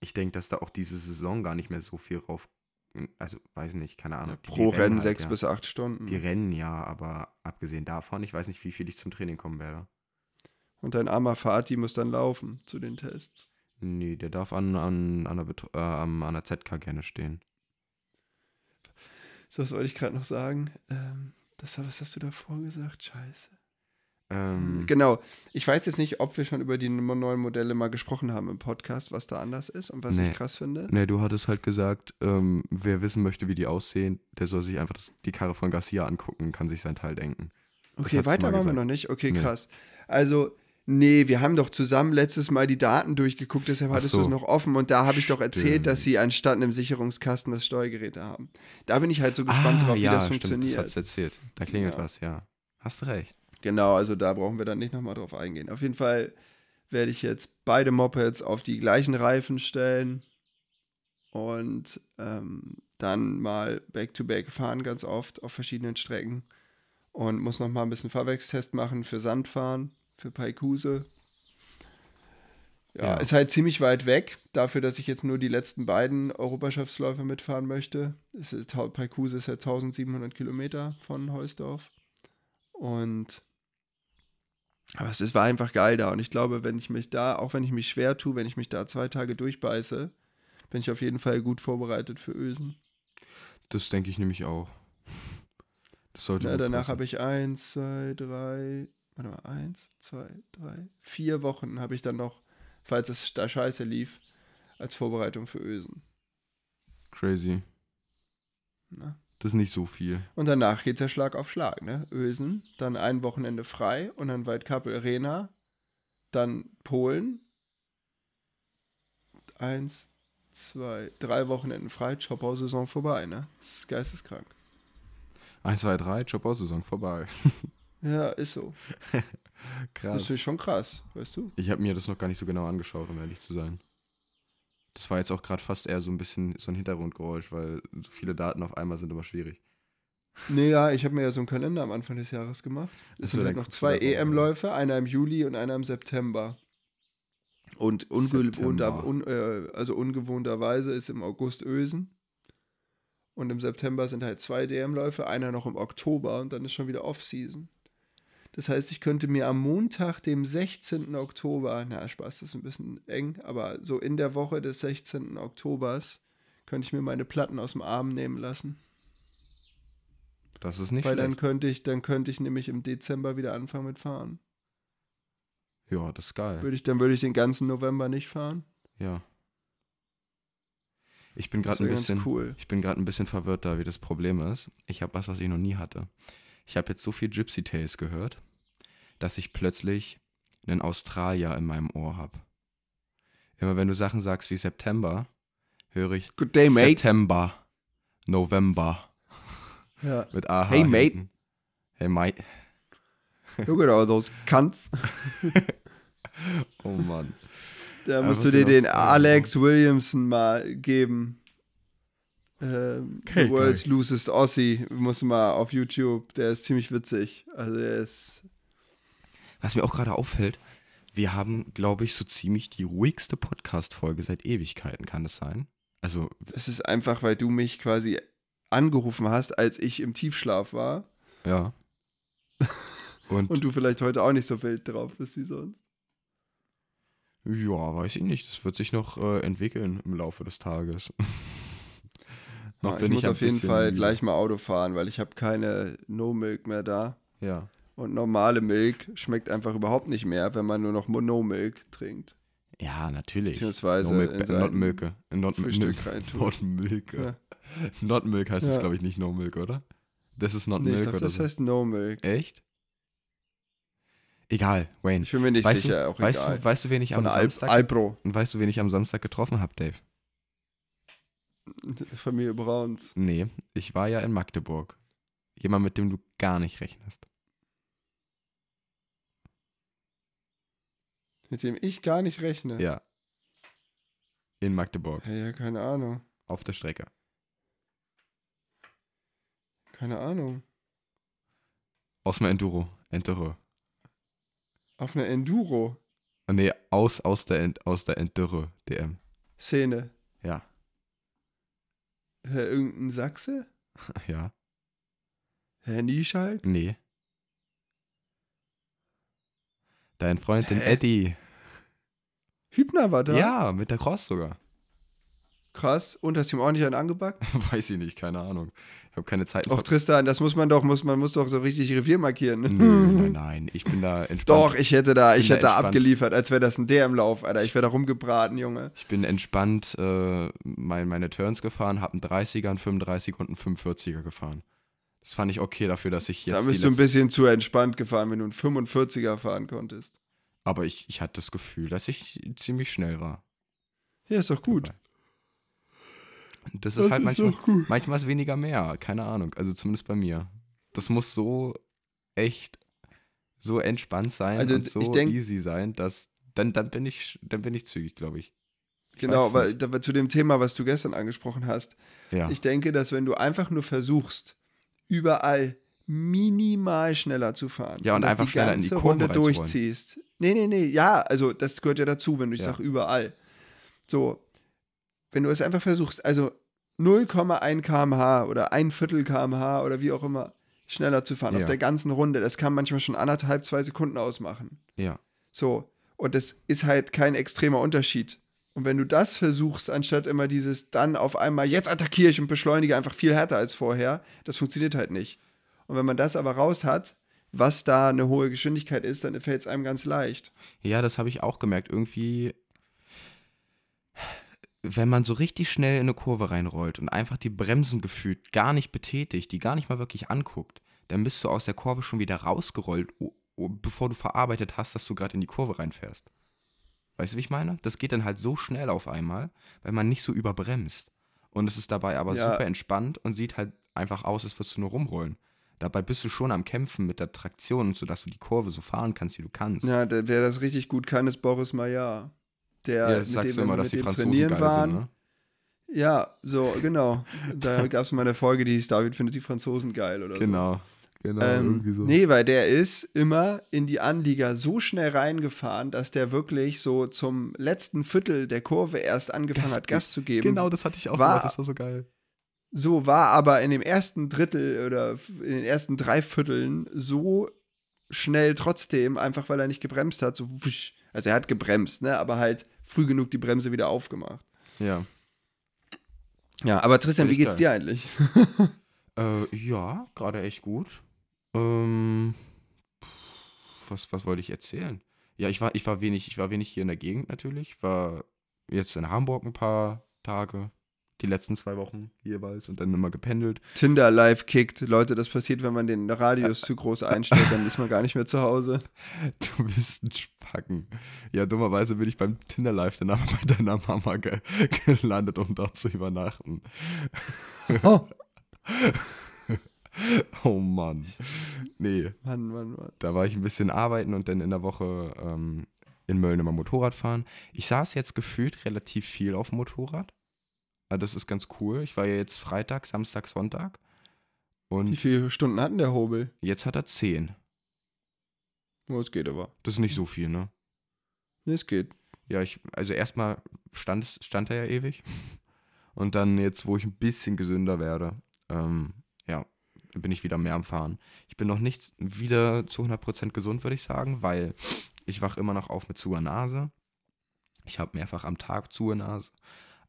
ich denke, dass da auch diese Saison gar nicht mehr so viel rauf. Also, weiß nicht, keine Ahnung. Die Pro Rennen halt, sechs ja. bis acht Stunden. Die rennen ja, aber abgesehen davon, ich weiß nicht, wie viel ich zum Training kommen werde. Und dein armer Vati muss dann laufen zu den Tests. Nee, der darf an, an, an, der, äh, an der ZK gerne stehen. So, was wollte ich gerade noch sagen? Ähm, das, was hast du davor gesagt? Scheiße. Ähm, Genau. Ich weiß jetzt nicht, ob wir schon über die neuen Modelle mal gesprochen haben im Podcast, was da anders ist und was Nee. ich krass finde. Nee, du hattest halt gesagt, ähm, wer wissen möchte, wie die aussehen, der soll sich einfach das, die Karre von Garcia angucken kann sich sein Teil denken. Okay, weiter waren wir noch nicht. Okay, Nee. krass. Also, nee, wir haben doch zusammen letztes Mal die Daten durchgeguckt, deshalb hattest so. du es noch offen und da habe ich doch erzählt, Stimmt. dass sie anstatt einem Sicherungskasten das Steuergeräte haben. Da bin ich halt so gespannt drauf, wie das stimmt, funktioniert. Das hast du erzählt. Da klingelt Ja. was, ja. Hast recht. Genau, also da brauchen wir dann nicht nochmal drauf eingehen. Auf jeden Fall werde ich jetzt beide Mopeds auf die gleichen Reifen stellen und ähm, dann mal Back-to-Back fahren, ganz oft auf verschiedenen Strecken. Und muss nochmal ein bisschen Fahrwerkstest machen für Sandfahren, für Paikuse. Ja, Ja. ist halt ziemlich weit weg, dafür, dass ich jetzt nur die letzten beiden Europaschaftsläufe mitfahren möchte. Es ist, Paikuse ist ja 1700 Kilometer von Heusdorf. Und aber es ist, war einfach geil da. Und ich glaube, wenn ich mich da, auch wenn ich mich schwer tue, wenn ich mich da zwei Tage durchbeiße, bin ich auf jeden Fall gut vorbereitet für Ösen. Das denke ich nämlich auch. Das sollte Ja, danach habe ich eins, zwei, drei, warte mal, eins, zwei, drei, vier Wochen habe ich dann noch, falls es da scheiße lief, als Vorbereitung für Ösen. Crazy. Na? Das ist nicht so viel. Und danach geht es ja Schlag auf Schlag, ne? Ösen, dann ein Wochenende frei und dann Waldkappel Arena, dann Polen. Eins, zwei, drei Wochenenden frei, Jobbau-Saison vorbei, ne? Das ist geisteskrank. 1, 2, 3, Job-Saison vorbei. Ja, ist so. Das Krass. ist schon krass, weißt du? Ich habe mir das noch gar nicht so genau angeschaut, um ehrlich zu sein. Das war jetzt auch gerade fast eher so ein bisschen so ein Hintergrundgeräusch, weil so viele Daten auf einmal sind immer schwierig. Nee, ja, ich habe mir ja so einen Kalender am Anfang des Jahres gemacht. Es sind halt noch zwei. EM-Läufe, einer im Juli und einer im September. Und ungewohnter, un, äh, also ungewohnterweise ist im August Ösen. Und im September sind halt zwei DM-Läufe, einer noch im Oktober und dann ist schon wieder Off-Season. Das heißt, ich könnte mir am Montag, dem 16. Oktober, na Spaß, das ist ein bisschen eng, aber so in der Woche des 16. Oktobers könnte ich mir meine Platten aus dem Arm nehmen lassen. Das ist nicht Weil dann schlecht. könnte ich, dann könnte ich nämlich im Dezember wieder anfangen mit fahren. Ja, das ist geil. Würde ich, dann würde ich den ganzen November nicht fahren. Ja. Ich bin gerade ein bisschen, cool. ich bin gerade ein bisschen verwirrt da, wie das Problem ist. Ich habe was, was ich noch nie hatte. Ich habe jetzt so viel Gypsy Tales gehört, dass ich plötzlich einen Australier in meinem Ohr habe. Immer wenn du Sachen sagst wie September, höre ich Good day, mate. September, November Ja. mit AH. Hey, mate. hinten. Hey, mate. Look at all those cunts. Oh Mann. Da musst du dir den Alex Williamson mal geben. Ähm, Okay, The World's Loosest Aussie. Muss mal auf YouTube. Der ist ziemlich witzig. Also der ist. Was mir auch gerade auffällt, wir haben, glaube ich, so ziemlich die ruhigste Podcast-Folge seit Ewigkeiten, kann das sein? Also, Das ist einfach, weil du mich quasi angerufen hast, als ich im Tiefschlaf war. ja. Und, Und du vielleicht heute auch nicht so wild drauf bist wie sonst. ja, weiß ich nicht. Das wird sich noch äh, entwickeln im Laufe des Tages. Ja, ich muss auf jeden Fall gleich mal Auto fahren, weil ich habe keine No-Milk mehr da. Ja. Und normale Milk schmeckt einfach überhaupt nicht mehr, wenn man nur noch No-Milk trinkt. Ja, natürlich. Beziehungsweise no milk, in not sein Milke. Not, Frühstück Milk. reintun. Not Milke. Ja. Not Milk heißt Ja. glaube ich, nicht No Milk, oder? Das ist Not Nee, ich Milk glaube, oder das so. heißt No-Milk. Echt? Egal, Wayne. Ich bin mir nicht weißt sicher, du, auch weißt egal. Du, weißt du, wen ich am Von Al Samstag Alpro, und weißt du, wen ich am Samstag getroffen habe, Dave? Familie Brauns. Nee, ich war ja in Magdeburg. Jemand, mit dem du gar nicht rechnest. Mit dem ich gar nicht rechne. Ja. In Magdeburg. Ja, ja, keine Ahnung. Auf der Strecke. Keine Ahnung. Aus dem Enduro. Enduro. Auf einer Enduro-Szene. Nee, aus, aus der, End, aus der Enduro DM. Ja. Herr irgendein Sachse? Ja. Herr Nieschalk? Nee. Dein Freund, den Hä? Eddie. Hübner war da? Ja, mit der Cross sogar. Krass. Und hast ihm ordentlich einen angebackt? Weiß ich nicht, keine Ahnung. Ich habe keine Zeit. Och, Tristan, das muss man doch, muss, man muss doch so richtig Revier markieren. Nö, nein, nein. Ich bin da entspannt. Doch, ich hätte da, bin ich da hätte da abgeliefert, als wäre das ein DM-Lauf, Alter. Ich wäre da rumgebraten, Junge. Ich bin entspannt äh, mein, meine Turns gefahren, habe einen 30er, einen 35er und einen 45er gefahren. Das fand ich okay dafür, dass ich jetzt. da bist du ein bisschen zu entspannt gefahren, wenn du einen 45er fahren konntest. Aber ich, ich hatte das Gefühl, dass ich ziemlich schnell war. Ja, ist doch gut. Und Das ist halt manchmal, doch gut. manchmal ist weniger mehr, keine Ahnung. Also zumindest bei mir. Das muss so echt so entspannt sein Also und so ich denk- easy sein, dass dann, dann bin ich dann bin ich zügig, glaube ich. Ich Genau, weil da- zu dem Thema, was du gestern angesprochen hast. Ja. Ich denke, dass wenn du einfach nur versuchst, überall minimal schneller zu fahren Ja, und das einfach schneller in die Runde reinzurollen. durchziehst. Nee, nee, nee, ja, also das gehört ja dazu, wenn du ich Ja. sag überall. So, wenn du es einfach versuchst, also 0,1 km/h oder ein Viertel km/h oder wie auch immer schneller zu fahren Ja. auf der ganzen Runde, das kann manchmal schon anderthalb, zwei Sekunden ausmachen. ja. So, und das ist halt kein extremer Unterschied. Und wenn du das versuchst, anstatt immer dieses dann auf einmal, jetzt attackiere ich und beschleunige einfach viel härter als vorher, das funktioniert halt nicht. Und wenn man das aber raus hat, was da eine hohe Geschwindigkeit ist, dann fällt es einem ganz leicht. Ja, das habe ich auch gemerkt. Irgendwie, wenn man so richtig schnell in eine Kurve reinrollt und einfach die Bremsen gefühlt gar nicht betätigt, die gar nicht mal wirklich anguckt, dann bist du aus der Kurve schon wieder rausgerollt, bevor du verarbeitet hast, dass du gerade in die Kurve reinfährst. Weißt du, wie ich meine? Das geht dann halt so schnell auf einmal, weil man nicht so überbremst. Und es ist dabei aber Ja. super entspannt und sieht halt einfach aus, als würdest du nur rumrollen. Dabei bist du schon am Kämpfen mit der Traktion, sodass du die Kurve so fahren kannst, wie du kannst. Ja, wer das richtig gut kann, ist Boris Maillard. Der, Ja, mit sagst dem immer, dass die Franzosen trainieren geil waren. sind, ne? Ja, so, genau. da gab es mal eine Folge, die hieß David findet die Franzosen geil oder so. Genau. Genau, Ähm, Nee, weil der ist immer in die Anlieger so schnell reingefahren, dass der wirklich so zum letzten Viertel der Kurve erst angefangen Gas hat, Gas zu geben. Genau, das hatte ich auch war- gemacht, das war so geil. So war aber in dem ersten Drittel oder in den ersten drei Vierteln so schnell trotzdem, einfach weil er nicht gebremst hat. So wusch. Also er hat gebremst, ne? Aber halt früh genug die Bremse wieder aufgemacht. Ja. Ja, aber Tristan, wie geht's dir eigentlich? Äh, ja, gerade echt gut. Ähm, was, was wollte ich erzählen? Ja, ich war, ich war wenig, ich war wenig hier in der Gegend natürlich. War jetzt in Hamburg ein paar Tage. Die letzten zwei Wochen jeweils und dann immer gependelt. Tinder live kickt. Leute, das passiert, wenn man den Radius zu groß einstellt, dann ist man gar nicht mehr zu Hause. Du bist ein Spacken. Ja, dummerweise bin ich beim Tinder Live dann aber bei deiner Mama ge gelandet, um dort zu übernachten. Oh. oh Mann. Nee, Mann, Mann, Mann. da war ich ein bisschen arbeiten und dann in der Woche ähm, in Mölln immer Motorrad fahren. Ich saß jetzt gefühlt relativ viel auf dem Motorrad. Also das ist ganz cool. Ich war ja jetzt Freitag, Samstag, Sonntag. Wie Und viele Stunden hatten der Hobel? jetzt hat er 10. Oh, es geht aber. Das ist nicht so viel, ne? Nee, es geht. Ja, ich, also erstmal stand, stand er ja ewig. Und dann jetzt, wo ich ein bisschen gesünder werde, ähm, ja, bin ich wieder mehr am Fahren. Ich bin noch nicht wieder zu 100% gesund, würde ich sagen, weil ich wach immer noch auf mit zuer Nase. Ich habe mehrfach am Tag zuer Nase.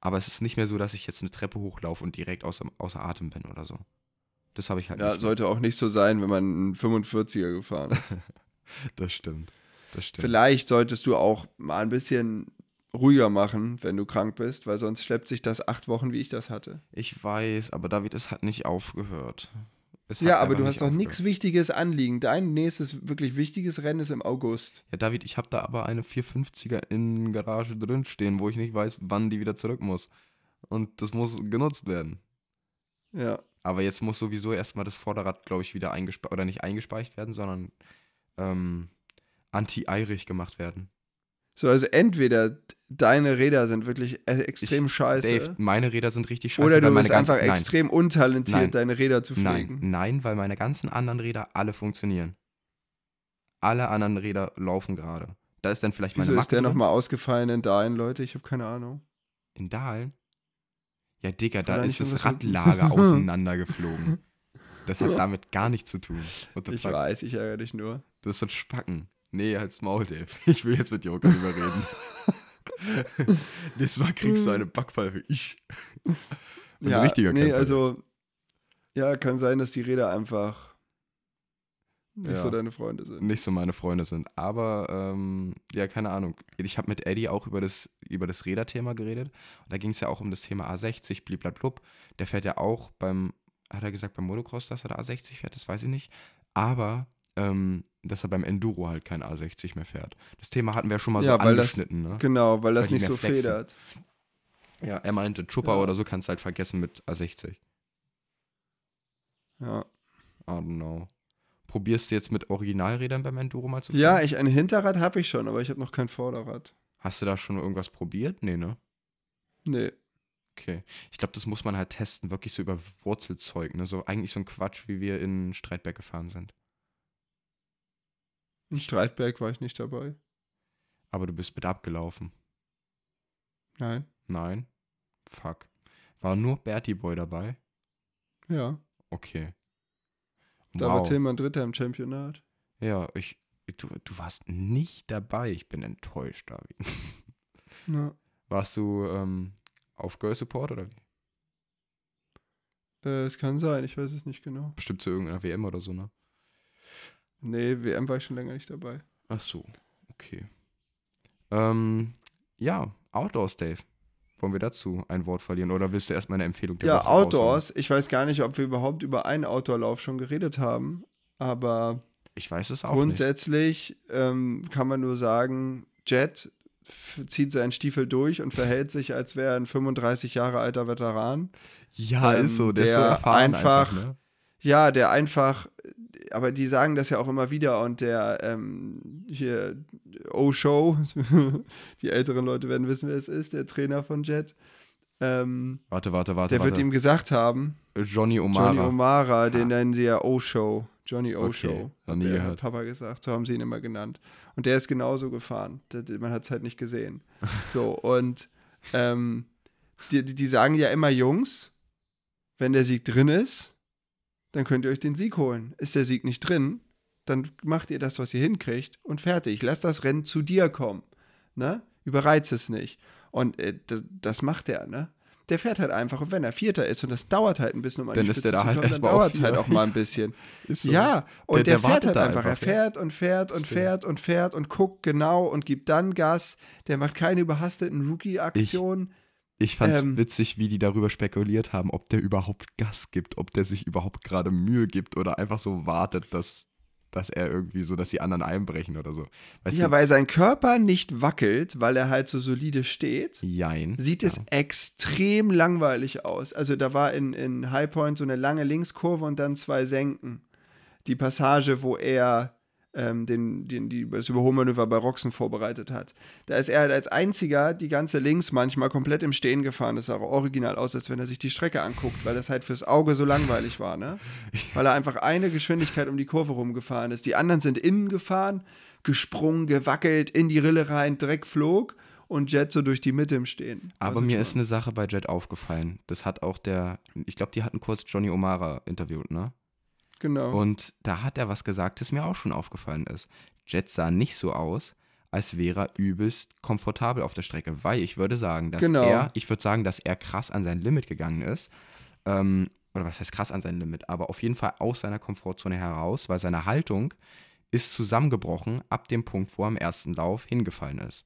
Aber es ist nicht mehr so, dass ich jetzt eine Treppe hochlaufe und direkt außer, außer Atem bin oder so. Das habe ich halt Ja, nicht. mehr. sollte auch nicht so sein, wenn man einen 45er gefahren ist. Das stimmt. Das stimmt. Vielleicht solltest du auch mal ein bisschen ruhiger machen, wenn du krank bist, weil sonst schleppt sich das acht Wochen, wie ich das hatte. Ich weiß, aber David, es hat nicht aufgehört. Ja, aber du hast doch nichts Wichtiges anliegen. Dein nächstes wirklich wichtiges Rennen ist im August. Ja, David, ich habe da aber eine 450er in Garage drin stehen, wo ich nicht weiß, wann die wieder zurück muss. Und das muss genutzt werden. Ja. Aber jetzt muss sowieso erstmal das Vorderrad, glaube ich, wieder eingespeichert, oder nicht eingespeicht werden, sondern ähm, anti-eirig gemacht werden. So, also entweder deine Räder sind wirklich e- extrem Ich- scheiße. Dave, meine Räder sind richtig scheiße. oder du bist einfach ganzen- extrem untalentiert, Nein. deine Räder zu Nein, pflegen. nein, nein, weil meine ganzen anderen Räder alle funktionieren. Alle anderen Räder laufen gerade. Da ist dann vielleicht meine Wieso ist Macke der drin. nochmal ausgefallen in Dahin, Leute? Ich habe keine Ahnung. In Dahlen? Ja, Digga, da ist das Radlager auseinandergeflogen. Das hat damit gar nichts zu tun. Ich fuck? weiß, ich ärgere dich nur. Das ist so ein Spacken. Nee, halt's Maul, Dave. Ich will jetzt mit dir auch gar nicht mehr reden. Nächstes Mal kriegst du eine Backpfeife. Ich. Ein richtiger nee, Kämpfer also, ja, kann sein, dass die Räder einfach nicht Ja. so deine Freunde sind. nicht so meine Freunde sind. Aber ähm, ja, keine Ahnung. Ich habe mit Eddie auch über das, über das Räderthema geredet. Und da ging es ja auch um das Thema A60, bliblablub. Der fährt ja auch beim, hat er gesagt, beim Motocross, dass er da A60 fährt, das weiß ich nicht. Aber ähm, dass er beim Enduro halt kein A60 mehr fährt. Das Thema hatten wir ja schon mal Ja, so weil das- angeschnitten, ne? Genau, weil das nicht so flexen. federt. Ja, er meinte, Chopper Ja. oder so kannst du halt vergessen mit A60. Ja. I don't know. Probierst du jetzt mit Originalrädern beim Enduro mal zu fahren? ja, ich, ein Hinterrad habe ich schon, aber ich habe noch kein Vorderrad. Hast du da schon irgendwas probiert? Nee, ne? Nee. Okay. Ich glaube, das muss man halt testen, wirklich so über Wurzelzeug, ne? So eigentlich so ein Quatsch, wie wir in Streitberg gefahren sind. In Streitberg war ich nicht dabei. Aber du bist mit abgelaufen. Nein. Nein? Fuck. War nur Bertie Boy dabei? Ja. Okay. Da war Tillmann Dritter im Championat. Ja, ich. Du, du warst nicht dabei. Ich bin enttäuscht, David. Ja. Warst du ähm, auf Girl Support oder wie? Äh, es kann sein, ich weiß es nicht genau. Bestimmt zu irgendeiner WM oder so, ne? Nee, WM war ich schon länger nicht dabei. Ach so, okay. Ähm, ja, Outdoors, Dave. Wollen wir dazu ein Wort verlieren oder willst du erstmal eine Empfehlung der Ja, Woche? Outdoors. Ich weiß gar nicht, ob wir überhaupt über einen Outdoor-Lauf schon geredet haben, aber Ich weiß es auch nicht. grundsätzlich ähm, kann man nur sagen, Jet zieht seinen Stiefel durch und verhält sich, als wäre er ein 35 Jahre alter Veteran. Ja, ähm, ist so. Der, ist so der erfahren einfach- ne? Ja, der einfach, aber die sagen das ja auch immer wieder und der ähm, hier O-Show, die älteren Leute werden wissen, wer es ist, der Trainer von Jet, ähm, Warte, warte, warte. der warte. wird ihm gesagt haben, Johnny Omara. Johnny O'Mara, den Ah. nennen sie ja O-Show. Johnny O-Show. Okay, noch nie hat der gehört. Papa gesagt, so haben sie ihn immer genannt. Und der ist genauso gefahren. Man hat es halt nicht gesehen. So, und ähm, die, die, die sagen ja immer, Jungs, wenn der Sieg drin ist, dann könnt ihr euch den Sieg holen. Ist der Sieg nicht drin, dann macht ihr das, was ihr hinkriegt und fertig. Lass das Rennen zu dir kommen. Ne? Überreiz es nicht. Und äh, das macht er, ne? Der fährt halt einfach und wenn er Vierter ist und das dauert halt ein bisschen, um an Dann die ist Spitze der da zu halt kommen, dann dauert es halt auch mal ein bisschen. Ist so. Ja, und Der- der, der fährt halt einfach. einfach, Er fährt und fährt und fährt und fährt und guckt genau und gibt dann Gas. Der macht keine überhasteten Rookie-Aktionen. Ich fand's Ähm. witzig, wie die darüber spekuliert haben, ob der überhaupt Gas gibt, ob der sich überhaupt gerade Mühe gibt oder einfach so wartet, dass, dass er irgendwie so, dass die anderen einbrechen oder so. Weißt Ja, du? weil sein Körper nicht wackelt, weil er halt so solide steht. Jein. Sieht es extrem langweilig aus. Also da war in, in High Point so eine lange Linkskurve und dann zwei Senken. Die Passage, wo er ähm, den, den, die, das Überholmanöver bei Roxen vorbereitet hat. Da ist er halt als einziger die ganze Links manchmal komplett im Stehen gefahren. Das sah auch original aus, als wenn er sich die Strecke anguckt, weil das halt fürs Auge so langweilig war, ne? Weil er einfach eine Geschwindigkeit um die Kurve rumgefahren ist. Die anderen sind innen gefahren, gesprungen, gewackelt, in die Rille rein, Dreck flog und Jet so durch die Mitte im Stehen. Aber Also mir ist eine Sache bei Jet aufgefallen. Das hat auch der, ich glaube, die hatten kurz Johnny O'Mara interviewt, ne? Genau. Und da hat er was gesagt, das mir auch schon aufgefallen ist. Jet sah nicht so aus, als wäre er übelst komfortabel auf der Strecke, weil ich würde sagen, dass Genau. er, ich würde sagen, dass er krass an sein Limit gegangen ist. Ähm, oder was heißt krass an sein Limit, aber auf jeden Fall aus seiner Komfortzone heraus, weil seine Haltung ist zusammengebrochen ab dem Punkt, wo er im ersten Lauf hingefallen ist.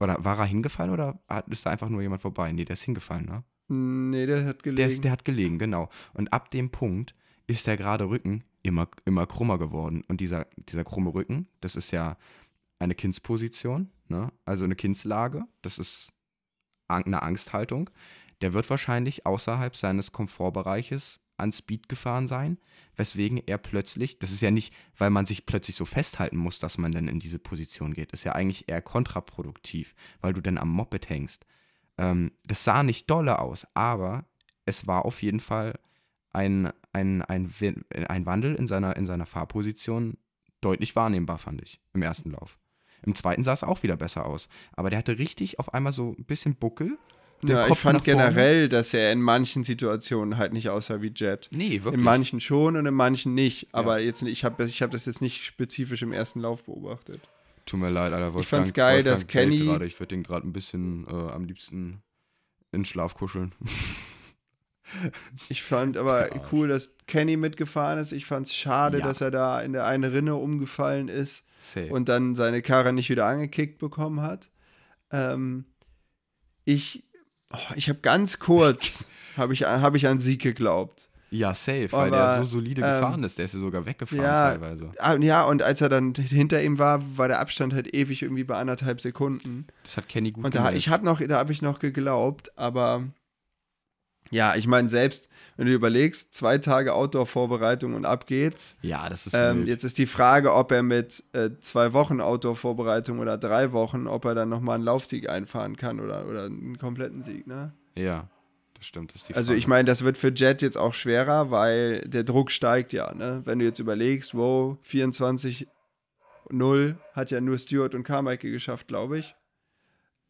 Oder war er hingefallen oder ist da einfach nur jemand vorbei? Nee, der ist hingefallen, ne? nee, der hat gelegen. Der, ist, der hat gelegen, genau. Und ab dem Punkt ist der gerade Rücken immer, immer krummer geworden. Und dieser, dieser krumme Rücken, das ist ja eine Kindsposition, ne? also eine Kindslage. Das ist eine Angsthaltung. Der wird wahrscheinlich außerhalb seines Komfortbereiches an Speed gefahren sein, weswegen er plötzlich, das ist ja nicht, weil man sich plötzlich so festhalten muss, dass man dann in diese Position geht, ist ja eigentlich eher kontraproduktiv, weil du dann am Moped hängst. Ähm, das sah nicht dolle aus, aber es war auf jeden Fall ein, ein, ein, ein Wandel in seiner, in seiner Fahrposition deutlich wahrnehmbar, fand ich, im ersten Lauf. Im zweiten sah es auch wieder besser aus. Aber der hatte richtig auf einmal so ein bisschen Buckel. ja, ich Kopf fand nach vorne. generell, dass er in manchen Situationen halt nicht aussah wie Jet. Nee, wirklich. In manchen schon und in manchen nicht. Aber jetzt, nicht- ich habe ich hab das jetzt nicht spezifisch im ersten Lauf beobachtet. Tut mir leid, Alter. Wolfgang, Ich fand's geil, Wolfgang dass Kenny- Gerade. Ich würde den gerade ein bisschen äh, am liebsten in Schlaf kuscheln. Ich fand aber cool, dass Kenny mitgefahren ist. Ich fand es schade, Ja. dass er da in der eine Rinne umgefallen ist Safe. und dann seine Karre nicht wieder angekickt bekommen hat. Ähm, ich oh, ich habe ganz kurz habe ich, hab ich an Sieg geglaubt. ja, safe, weil aber, der so solide ähm, gefahren ist. Der ist ja sogar weggefahren ja, teilweise. Ah, Ja, und als er dann hinter ihm war, war der Abstand halt ewig irgendwie bei anderthalb Sekunden. Das hat Kenny gut Und da, gemanagt. ich habe noch, da habe ich noch geglaubt, aber ja, ich meine, selbst wenn du überlegst, zwei Tage Outdoor-Vorbereitung und ab geht's. Ja, das ist Ähm, jetzt ist die Frage, ob er mit äh, zwei Wochen Outdoor-Vorbereitung oder drei Wochen, ob er dann nochmal einen Laufsieg einfahren kann oder, oder einen kompletten Sieg, ne? Ja, das stimmt. Das ist die Also ich meine, das wird für Jet jetzt auch schwerer, weil der Druck steigt ja, ne? Wenn du jetzt überlegst, wow, 24-0 hat ja nur Stewart und Carmichael geschafft, glaube ich.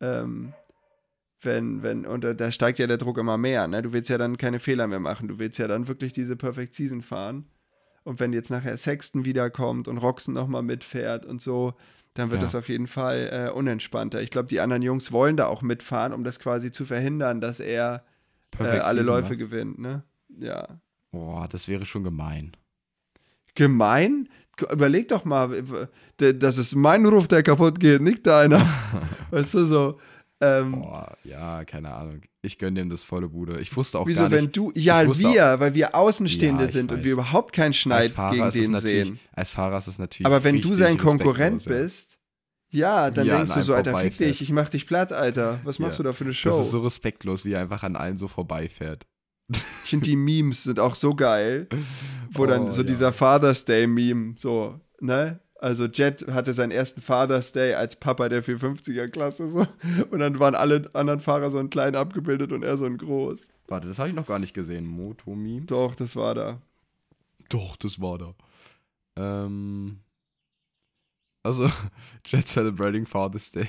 Ähm, wenn, wenn, und da, da steigt ja der Druck immer mehr, ne? Du willst ja dann keine Fehler mehr machen. Du willst ja dann wirklich diese Perfect Season fahren. Und wenn jetzt nachher Sexton wiederkommt und Roxen nochmal mitfährt und so, dann wird Ja. das auf jeden Fall äh, unentspannter. Ich glaube, die anderen Jungs wollen da auch mitfahren, um das quasi zu verhindern, dass er äh, alle Season, Läufe wa? gewinnt, ne? Ja. Boah, das wäre schon gemein. Gemein? Überleg doch mal, das ist mein Ruf, der kaputt geht, nicht deiner. weißt du, so. Ähm, Boah, ja, keine Ahnung. Ich gönne dem das volle Bude. Ich wusste auch wieso, gar nicht. wenn du, ja, wir, weil wir Außenstehende Ja, sind und weiß. wir überhaupt keinen Schneid gegen den sehen. Als Fahrer ist es natürlich. Aber wenn du sein Konkurrent ja. bist, ja, dann er denkst du so, Alter, fick dich, ich mach dich platt, Alter. Was machst Ja. du da für eine Das Show? ist so respektlos, wie er einfach an allen so vorbeifährt. Ich finde die Memes sind auch so geil, wo Oh, dann so ja. dieser Father's Day Meme, so, ne? Also Jet hatte seinen ersten Father's Day als Papa der 450er Klasse so und dann waren alle anderen Fahrer so ein klein abgebildet und er so ein groß. Warte, das habe ich noch gar nicht gesehen. Motomeme? Doch, das war da. Doch, das war da. Ähm. Also, Jet celebrating Father's Day.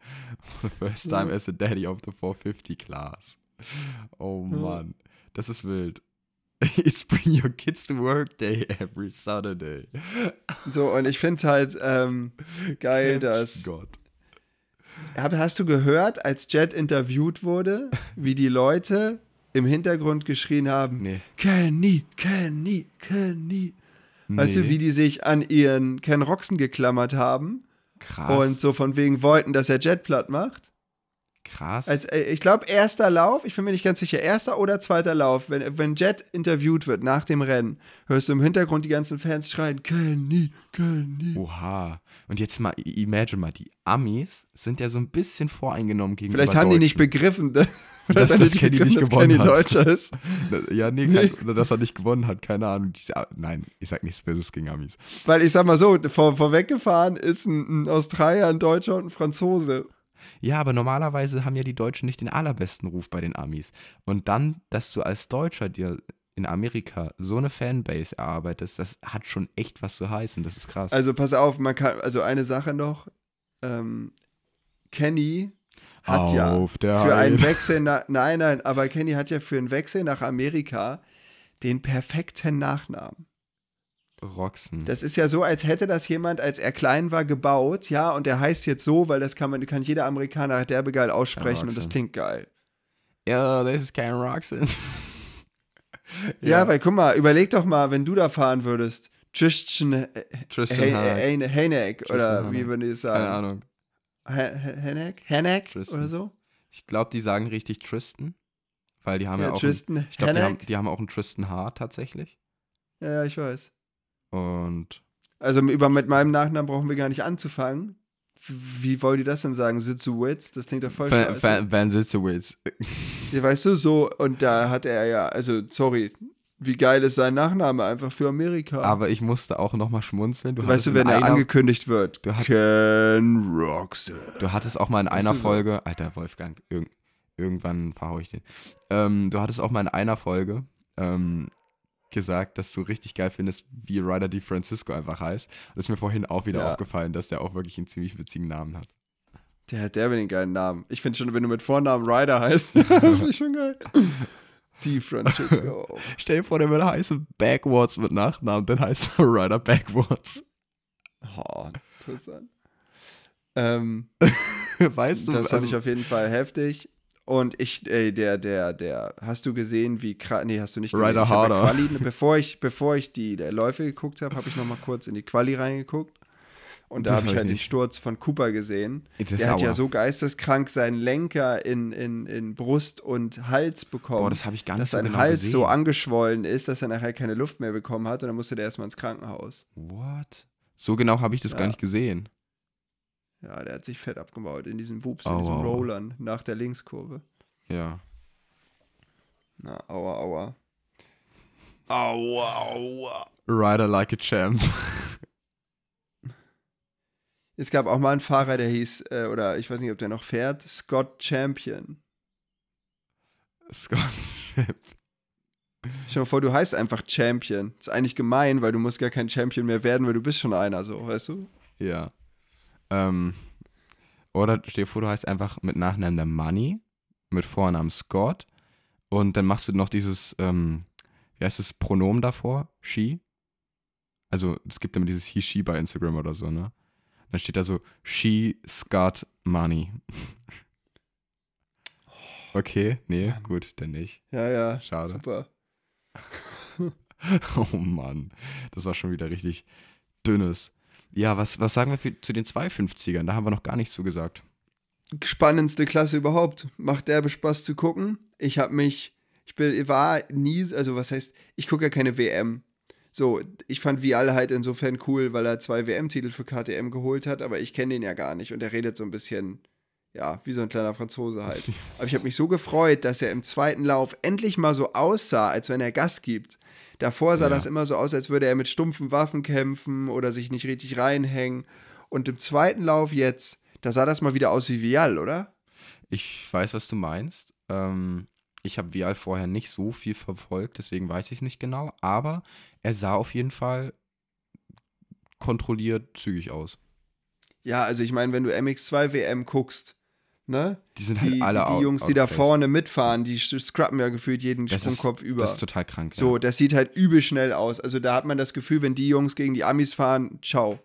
For the first time as a daddy of the 450 class. Oh. Mann, das ist wild. It's bring your kids to work day every Saturday. So, und ich finde halt ähm, geil, dass. Gott. Hast du gehört, als Jet interviewt wurde, wie die Leute im Hintergrund geschrien haben: Nee. Kenny, Kenny, Kenny. Weißt du, Nee. wie die sich an ihren Ken Roxen geklammert haben Krass. und so von wegen wollten, dass er Jet platt macht? Krass. Als, äh, ich glaube, erster Lauf, ich bin mir nicht ganz sicher, erster oder zweiter Lauf, wenn, wenn Jet interviewt wird nach dem Rennen, hörst du im Hintergrund die ganzen Fans schreien, Kenny, Kenny. Oha. Und jetzt mal, imagine mal, die Amis sind ja so ein bisschen voreingenommen gegenüber Vielleicht haben die nicht Deutschen. begriffen, Dass dass, das nicht Kenny nicht dass gewonnen Kenny hat. Deutscher ist. Ja, nee, Nee. Kein, dass er nicht gewonnen hat, keine Ahnung. Ah, Nein, ich sag nichts Böses gegen Amis. Weil ich sag mal so, vor, vorweggefahren ist ein, ein Australier, ein Deutscher und ein Franzose. Ja, aber normalerweise haben ja die Deutschen nicht den allerbesten Ruf bei den Amis. Und dann, dass du als Deutscher dir in Amerika so eine Fanbase erarbeitest, das hat schon echt was zu heißen. Das ist krass. Also pass auf, man kann, also eine Sache noch, ähm, Kenny hat ja Auf der für einen Heide. Wechsel nach, nein, nein, aber Kenny hat ja für einen Wechsel nach Amerika den perfekten Nachnamen. Roxen. Das ist ja so, als hätte das jemand, als er klein war, gebaut, ja, und der heißt jetzt so, weil das kann man, kann jeder Amerikaner derbe geil aussprechen und das klingt geil. Ja, das ist kein Roxen. Ja, weil guck mal, überleg doch mal, wenn du da fahren würdest. Tristan äh, Tristan Hey- Hanek. Oder wie würden die es Keine sagen? Ahnung. Hanek? Hanek Tristan. oder so? Ich glaube, die sagen richtig Tristan. Weil die haben ja, Ja, auch. Tristan einen, ich glaube, die haben, Hanek? die haben auch einen Tristan Hart tatsächlich. Ja, ja, ich weiß. Und Also über mit meinem Nachnamen brauchen wir gar nicht anzufangen. Wie wollt ihr das denn sagen? Sitzowitz? Das klingt doch voll Van, scheiße. Van, Van Sitzewitz. Ja, weißt du, so, und da hat er ja, also, sorry, wie geil ist sein Nachname einfach für Amerika. Aber ich musste auch nochmal schmunzeln. Du weißt hattest du, wenn er angekündigt wird? Du hast- Ken Roxon. Du hattest auch mal in einer? Folge, alter Wolfgang, irg irgendwann verhau ich den. Ähm, du hattest auch mal in einer Folge ähm, gesagt, dass du richtig geil findest, wie Ryder Di Francisco einfach heißt. Und ist mir vorhin auch wieder Ja. aufgefallen, dass der auch wirklich einen ziemlich witzigen Namen hat. Der hat der den geilen Namen. Ich finde schon, wenn du mit Vornamen Ryder heißt, finde ich schon geil. Die Francisco. Stell dir vor, der würde heißen Backwards mit Nachnamen, dann heißt er Ryder Backwards. Oh, interessant. Ähm, weißt du, das fand also- ich auf jeden Fall heftig. Und ich, ey, der, der, der, hast du gesehen, wie krass, nee, hast du nicht gesehen. Ryder ich Harder. Quali, bevor ich, bevor ich die der Läufe geguckt habe, habe ich noch mal kurz in die Quali reingeguckt. Und da habe ich hab ich halt den. Sturz von Cooper gesehen. Der hat ja sauer. so geisteskrank seinen Lenker in, in, in Brust und Hals bekommen. Boah, das habe ich gar nicht dass so sein genau Hals gesehen. so angeschwollen ist, dass er nachher keine Luft mehr bekommen hat und dann musste der erstmal ins Krankenhaus. What? So genau habe ich das Ja. gar nicht gesehen. Ja, der hat sich fett abgebaut in diesen Wups, in diesen. Rollern nach der Linkskurve. Ja. Na, aua, aua. Aua, aua. Rider like a champ. Es gab auch mal einen Fahrer, der hieß, äh, oder ich weiß nicht, ob der noch fährt, Scott Champion. Scott. Stell dir vor, du heißt einfach Champion. Ist eigentlich gemein, weil du musst gar kein Champion mehr werden, weil du bist schon einer, so, weißt du? Ja. Ähm, oder stell dir vor, du heißt einfach mit Nachnamen der Money, mit Vornamen Scott und dann machst du noch dieses, ähm, wie heißt das, Pronomen davor? She? Also es gibt immer dieses He, She bei Instagram oder so, ne? Dann steht da so She, Scott, Money. Okay, nee, gut, dann nicht. Ja, ja. Schade. Super. Oh Mann, das war schon wieder richtig dünnes. Ja, was, was sagen wir für, zu den 250ern? Da haben wir noch gar nichts zu gesagt. Spannendste Klasse überhaupt. Macht derbe Spaß zu gucken. Ich habe mich, ich bin, war nie, also was heißt, ich gucke ja keine WM. So, ich fand Vial halt insofern cool, weil er zwei WM-Titel für KTM geholt hat, aber ich kenne den ja gar nicht und er redet so ein bisschen, ja, wie so ein kleiner Franzose halt. Aber ich habe mich so gefreut, dass er im zweiten Lauf endlich mal so aussah, als wenn er Gas gibt. Davor sah Ja. das immer so aus, als würde er mit stumpfen Waffen kämpfen oder sich nicht richtig reinhängen. Und im zweiten Lauf jetzt, da sah das mal wieder aus wie Vial, oder? Ich weiß, was du meinst. Ähm, ich habe Vial vorher nicht so viel verfolgt, deswegen weiß ich es nicht genau. Aber er sah auf jeden Fall kontrolliert zügig aus. Ja, also ich meine, wenn du MX2 WM guckst, ne? Die sind Die, halt alle die, die Jungs, die da vorne mitfahren, die scrubben ja gefühlt jeden Das ist- Sprungkopf über. Das ist total krank. so, ja. das sieht halt übel schnell aus. Also da hat man das Gefühl, wenn die Jungs gegen die Amis fahren, ciao.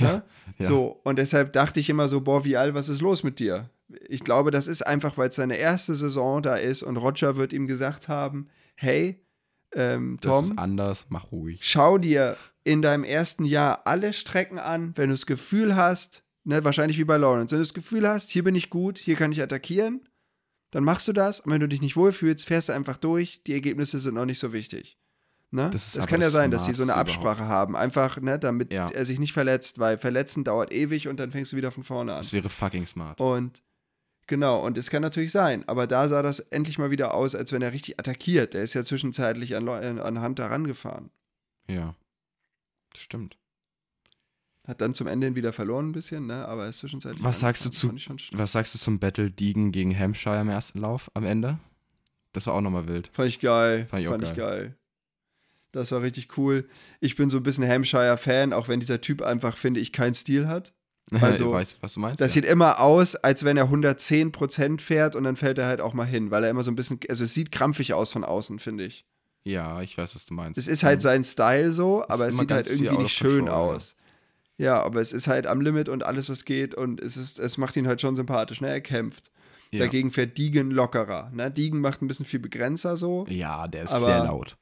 Ne? ja. So, und deshalb dachte ich immer so, boah, Vial, was ist los mit dir? Ich glaube, das ist einfach, weil es seine erste Saison da ist und Roger wird ihm gesagt haben, hey, ähm, das Tom, ist anders, mach ruhig. schau dir in deinem ersten Jahr alle Strecken an. Wenn du das Gefühl hast, ne, wahrscheinlich wie bei Lawrence, wenn du das Gefühl hast, hier bin ich gut, hier kann ich attackieren, dann machst du das und wenn du dich nicht wohlfühlst, fährst du einfach durch, die Ergebnisse sind noch nicht so wichtig. Ne? Das Das, kann ja sein, dass sie so eine Absprache haben, einfach, ne, damit Ja. er sich nicht verletzt, weil Verletzen dauert ewig und dann fängst du wieder von vorne an. Das wäre fucking smart. Und genau, und es kann natürlich sein, aber da sah das endlich mal wieder aus, als wenn er richtig attackiert. Der ist ja zwischenzeitlich an, an Hunter rangefahren. Ja. Das stimmt. Hat dann zum Ende hin wieder verloren ein bisschen, ne? Aber er ist zwischenzeitlich. Was sagst du zu- Fand ich. Was sagst du zum Battle Deegan gegen Hampshire im ersten Lauf am Ende? Das war auch nochmal wild. Fand ich geil. Fand ich auch geil. geil. Das war richtig cool. Ich bin so ein bisschen Hampshire-Fan, auch wenn dieser Typ einfach, finde ich, keinen Stil hat. Also, ich weiß, was du meinst. Das ja. sieht immer aus, als wenn er 110% fährt und dann fällt er halt auch mal hin, weil er immer so ein bisschen, also es sieht krampfig aus von außen, finde ich. ja, ich weiß, was du meinst. Es ist halt sein Style so, aber es sieht halt irgendwie nicht schön aus. Ja, aber es ist halt am Limit und alles, was geht und es ist, es macht ihn halt schon sympathisch, ne? Er kämpft. ja. Dagegen fährt Deegan lockerer. Ne? Deegan macht ein bisschen viel Begrenzer so. Ja, der ist Aber- sehr laut.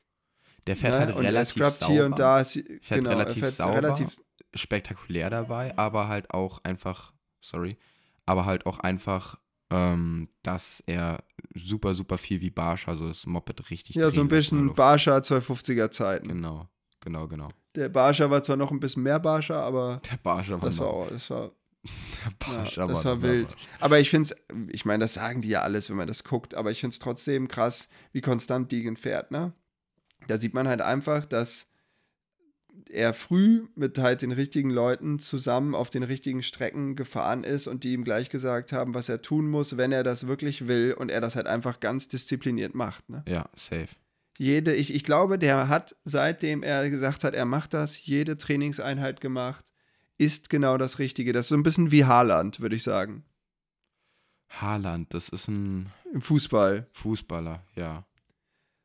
Der fährt ne? halt und er relativ scrubbt sauber, hier und da. Ist, fährt genau, relativ er fährt sauber, relativ spektakulär dabei, aber halt auch einfach, sorry, aber halt auch einfach, ähm, dass er super, super viel wie Barsch, also das Moped richtig Ja, so ein bisschen Luft. Barscher 250er Zeiten. Genau, genau, genau. Der Barscher war zwar noch ein bisschen mehr Barscher, aber Der Barscher war das war, auch- das war, ja, das war wild. Aber ich finde es, ich meine, das sagen die ja alles, wenn man das guckt, aber ich finde es trotzdem krass, wie konstant Deegan fährt, ne? Da sieht man halt einfach, dass er früh mit halt den richtigen Leuten zusammen auf den richtigen Strecken gefahren ist und die ihm gleich gesagt haben, was er tun muss, wenn er das wirklich will und er das halt einfach ganz diszipliniert macht, ne? Ja, safe. Jede, ich, ich glaube, der hat, seitdem er gesagt hat, er macht das, jede Trainingseinheit gemacht, ist genau das Richtige. Das ist so ein bisschen wie Haaland, würde ich sagen. Haaland, das ist ein Im Fußball. Fußballer, ja.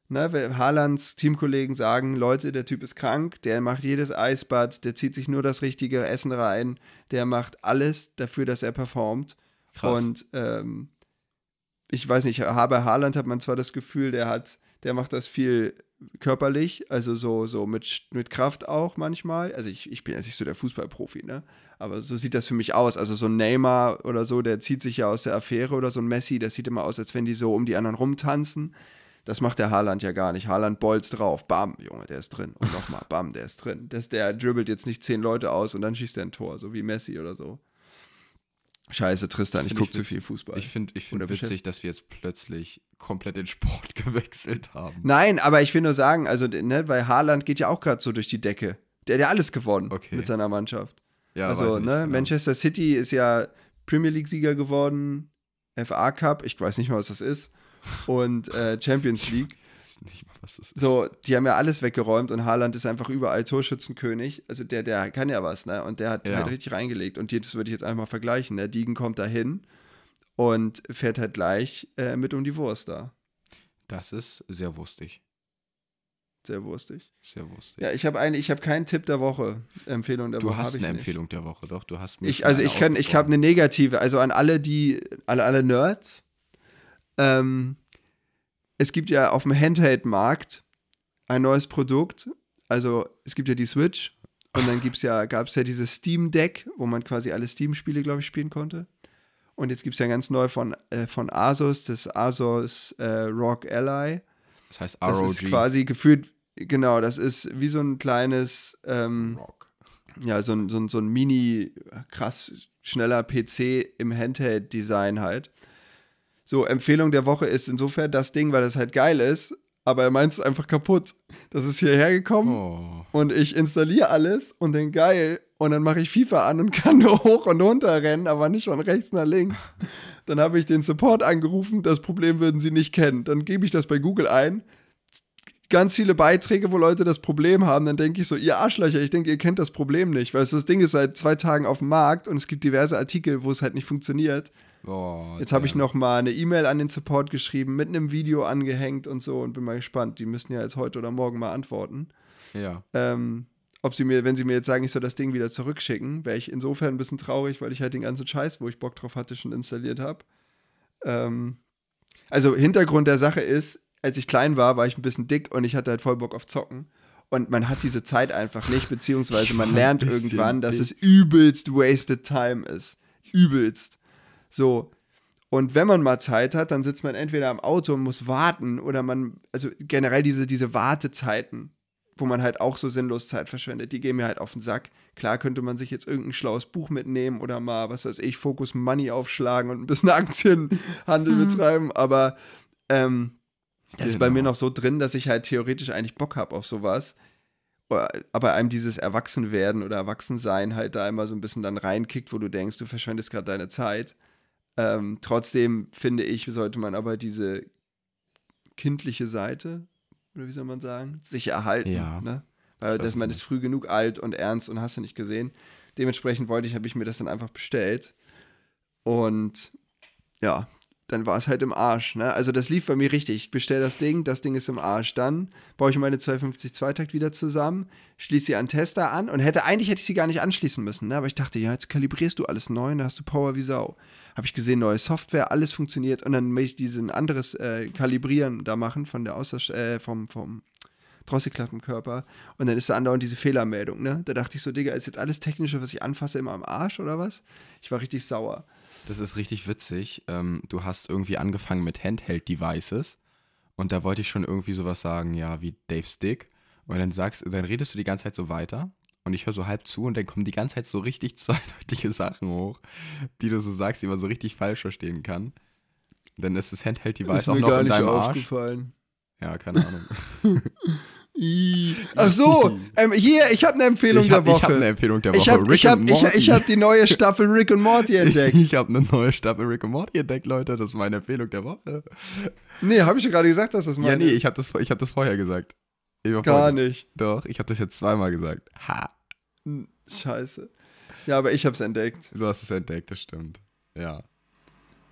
Ne, weil Haalands Teamkollegen sagen, Leute, der Typ ist krank, der macht jedes Eisbad, der zieht sich nur das richtige Essen rein, der macht alles dafür, dass er performt. Krass. Und ähm, ich weiß nicht, bei Haaland hat man zwar das Gefühl, der hat, der macht das viel körperlich, also so, so mit, mit Kraft auch manchmal. Also ich, ich bin jetzt nicht so der Fußballprofi, ne? Aber so sieht das für mich aus. Also so ein Neymar oder so, der zieht sich ja aus der Affäre oder so ein Messi, das sieht immer aus, als wenn die so um die anderen rumtanzen. Das macht der Haaland ja gar nicht. Haaland bolzt drauf. Bam, Junge, der ist drin. Und nochmal, bam, der ist drin. Das, der dribbelt jetzt nicht zehn Leute aus und dann schießt er ein Tor, so wie Messi oder so. Scheiße, Tristan, ich gucke zu viel Fußball. Ich finde ich find witzig, dass wir jetzt plötzlich komplett den Sport gewechselt haben. Nein, aber ich will nur sagen, also, ne, weil Haaland geht ja auch gerade so durch die Decke. Der hat ja alles gewonnen Okay. mit seiner Mannschaft. Ja, also, ne, genau. Manchester City ist ja Premier League-Sieger geworden, FA Cup, ich weiß nicht mal, was das ist, und äh, Champions League. Nicht mal, was das ist. So, die haben ja alles weggeräumt und Haaland ist einfach überall Torschützenkönig. Also der, der kann ja was, ne? Und der hat Ja. halt richtig reingelegt. Und das würde ich jetzt einfach mal vergleichen. Der Diegen kommt da hin und fährt halt gleich äh, mit um die Wurst da. Das ist sehr wurstig. Sehr wurstig. Sehr wurstig. Ja, ich habe eine, ich habe keinen Tipp der Woche. Empfehlung der du Woche. hab hast eine nicht. Empfehlung der Woche, doch? Du hast mir Ich, also ich kann, ich habe eine negative, also an alle, die, alle, alle Nerds. Ähm, es gibt ja auf dem Handheld-Markt ein neues Produkt. Also es gibt ja die Switch und dann gibt's ja, gab es ja dieses Steam Deck, wo man quasi alle Steam-Spiele, glaube ich, spielen konnte. Und jetzt gibt es ja ganz neu von, äh, von Asus, das Asus äh, ROG Ally. Das heißt Das ROG. ist quasi gefühlt, genau, das ist wie so ein kleines, ähm, Rock. ja, so ein, so ein, so ein mini, krass schneller PC im Handheld-Design halt. So, Empfehlung der Woche ist insofern das Ding, weil das halt geil ist, aber er meint es einfach kaputt. Das ist hierher gekommen Oh. und ich installiere alles und dann geil und dann mache ich FIFA an und kann nur hoch und runter rennen, aber nicht von rechts nach links. Dann habe ich den Support angerufen, das Problem würden sie nicht kennen. Dann gebe ich das bei Google ein. Ganz viele Beiträge, wo Leute das Problem haben, dann denke ich so, ihr Arschlöcher, ich denke, ihr kennt das Problem nicht. Weil das Ding ist seit zwei Tagen auf dem Markt und es gibt diverse Artikel, wo es halt nicht funktioniert. Oh, Jetzt habe ich noch mal eine E-Mail an den Support geschrieben, mit einem Video angehängt und so und bin mal gespannt. Die müssen ja jetzt heute oder morgen mal antworten. Ja. Ähm, ob sie mir, wenn sie mir jetzt sagen, ich soll das Ding wieder zurückschicken, wäre ich insofern ein bisschen traurig, weil ich halt den ganzen Scheiß, wo ich Bock drauf hatte, schon installiert habe. Ähm, also Hintergrund der Sache ist, als ich klein war, war ich ein bisschen dick und ich hatte halt voll Bock auf Zocken. Und man hat diese Zeit einfach nicht, beziehungsweise man lernt irgendwann, dass dick. es übelst wasted time ist. Übelst. So. Und wenn man mal Zeit hat, dann sitzt man entweder am Auto und muss warten oder man, also generell diese, diese Wartezeiten, wo man halt auch so sinnlos Zeit verschwendet, die gehen mir halt auf den Sack. Klar könnte man sich jetzt irgendein schlaues Buch mitnehmen oder mal, was weiß ich, Focus Money aufschlagen und ein bisschen Aktienhandel betreiben, aber ähm, das ist bei Genau. mir noch so drin, dass ich halt theoretisch eigentlich Bock habe auf sowas. Oder- Aber einem dieses Erwachsenwerden oder Erwachsensein halt da immer so ein bisschen dann reinkickt, wo du denkst, du verschwendest gerade deine Zeit. Ähm, trotzdem finde ich, sollte man aber diese kindliche Seite, oder wie soll man sagen, sich erhalten. Ja. Ne? Weil dass man ist früh genug alt und ernst und hast du nicht gesehen. Dementsprechend wollte ich, habe ich mir das dann einfach bestellt. Und ja, dann war es halt im Arsch. Ne? Also das lief bei mir richtig. Ich bestelle das Ding, das Ding ist im Arsch. Dann baue ich meine 250 Zweitakt wieder zusammen, schließe sie an Tester an und hätte eigentlich hätte ich sie gar nicht anschließen müssen. Ne? Aber ich dachte, ja, jetzt kalibrierst du alles neu und da hast du Power wie Sau. Habe ich gesehen, neue Software, alles funktioniert und dann möchte ich diesen anderes äh, Kalibrieren da machen von der Außer äh, vom, vom Drosselklappenkörper und dann ist da andauernd diese Fehlermeldung. Ne? Da dachte ich so, Digga, ist jetzt alles Technische, was ich anfasse, immer am Arsch oder was? Ich war richtig sauer. Das ist richtig witzig. Ähm, du hast irgendwie angefangen mit Handheld-Devices und da wollte ich schon irgendwie sowas sagen, ja, wie Dave Stick. Und dann sagst, dann redest du die ganze Zeit so weiter und ich höre so halb zu und dann kommen die ganze Zeit so richtig zweideutige Sachen hoch, die du so sagst, die man so richtig falsch verstehen kann. Dann ist das Handheld-Device auch noch in deinem Arsch. aufgefallen. Ja, keine Ahnung. Ach so, ähm, hier, ich habe eine Empfehlung Ich der habe Woche. hab eine Empfehlung der Woche. Ich habe ich hab, ich, ich hab die neue Staffel Rick und Morty entdeckt. Ich habe eine neue Staffel Rick and Morty entdeckt, Leute. Das ist meine Empfehlung der Woche. nee, habe ich gerade gesagt, dass das meine Ja, nee, ich habe das, ich hab das vorher gesagt. Ich Gar vorher- nicht. Doch, ich habe das jetzt zweimal gesagt. Ha, Hm, Scheiße. Ja, aber ich habe es entdeckt. du hast es entdeckt, das stimmt. Ja.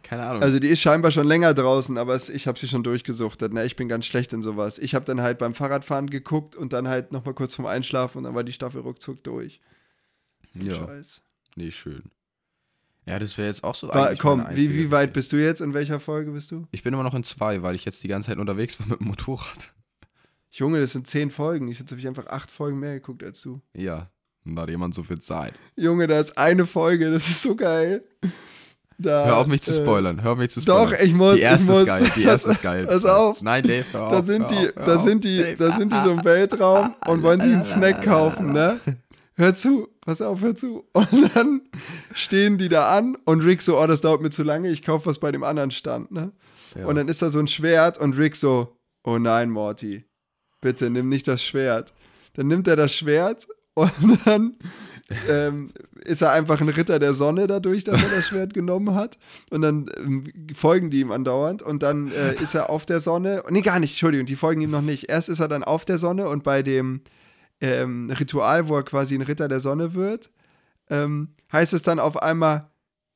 Keine Ahnung. Also die ist scheinbar schon länger draußen, aber es, ich habe sie schon durchgesuchtet. Ne? Ich bin ganz schlecht in sowas. Ich habe dann halt beim Fahrradfahren geguckt und dann halt nochmal kurz vorm Einschlafen und dann war die Staffel ruckzuck durch. So Ja. Scheiß. nee, schön. Ja, das wäre jetzt auch so War, komm, wie, wie weit bist du jetzt? In welcher Folge bist du? Ich bin immer noch in zwei, weil ich jetzt die ganze Zeit unterwegs war mit dem Motorrad. Junge, das sind zehn Folgen. Ich jetzt habe ich einfach acht Folgen mehr geguckt als du. Ja, da hat jemand so viel Zeit. Junge, da ist eine Folge, das ist so geil. Da, Hör auf mich zu äh, spoilern, hör auf mich zu Doch, spoilern. ich muss. Die erste ich muss. ist geil, die erste ist geil. Pass auf. Nein, Dave, hör auf. Da sind die, da sind die, Dave, da sind die so im Weltraum und wollen sich einen Snack kaufen, ne? Hör zu, pass auf, hör zu. Und dann stehen die da an und Rick so, oh, das dauert mir zu lange, ich kaufe was bei dem anderen Stand, ne? Ja. Und dann ist da so ein Schwert und Rick so, oh nein, Morty, bitte nimm nicht das Schwert. Dann nimmt er das Schwert und dann ähm, ist er einfach ein Ritter der Sonne dadurch, dass er das Schwert genommen hat. Und dann ähm, folgen die ihm andauernd und dann äh, ist er auf der Sonne. Nee, gar nicht, Entschuldigung, die folgen ihm noch nicht. Erst ist er dann auf der Sonne und bei dem ähm, Ritual, wo er quasi ein Ritter der Sonne wird, ähm, heißt es dann auf einmal,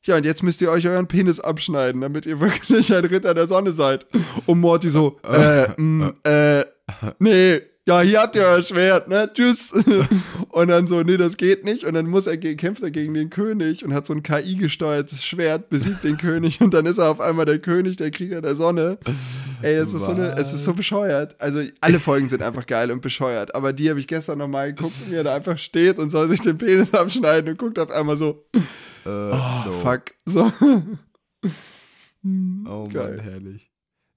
ja, und jetzt müsst ihr euch euren Penis abschneiden, damit ihr wirklich ein Ritter der Sonne seid. Und Morty so, äh, mh, äh, nee, ja, hier habt ihr euer Schwert, ne? Tschüss. Und dann so, nee, das geht nicht. Und dann muss er, kämpft er gegen den König und hat so ein KI-gesteuertes Schwert, besiegt den König und dann ist er auf einmal der König, der Krieger der Sonne. Ey, das ist so eine, es ist so bescheuert. Also alle Folgen sind einfach geil und bescheuert. Aber die habe ich gestern nochmal geguckt, wie er da einfach steht und soll sich den Penis abschneiden und guckt auf einmal so, Äh, oh, no. fuck. So. Oh Geil. Mann, herrlich.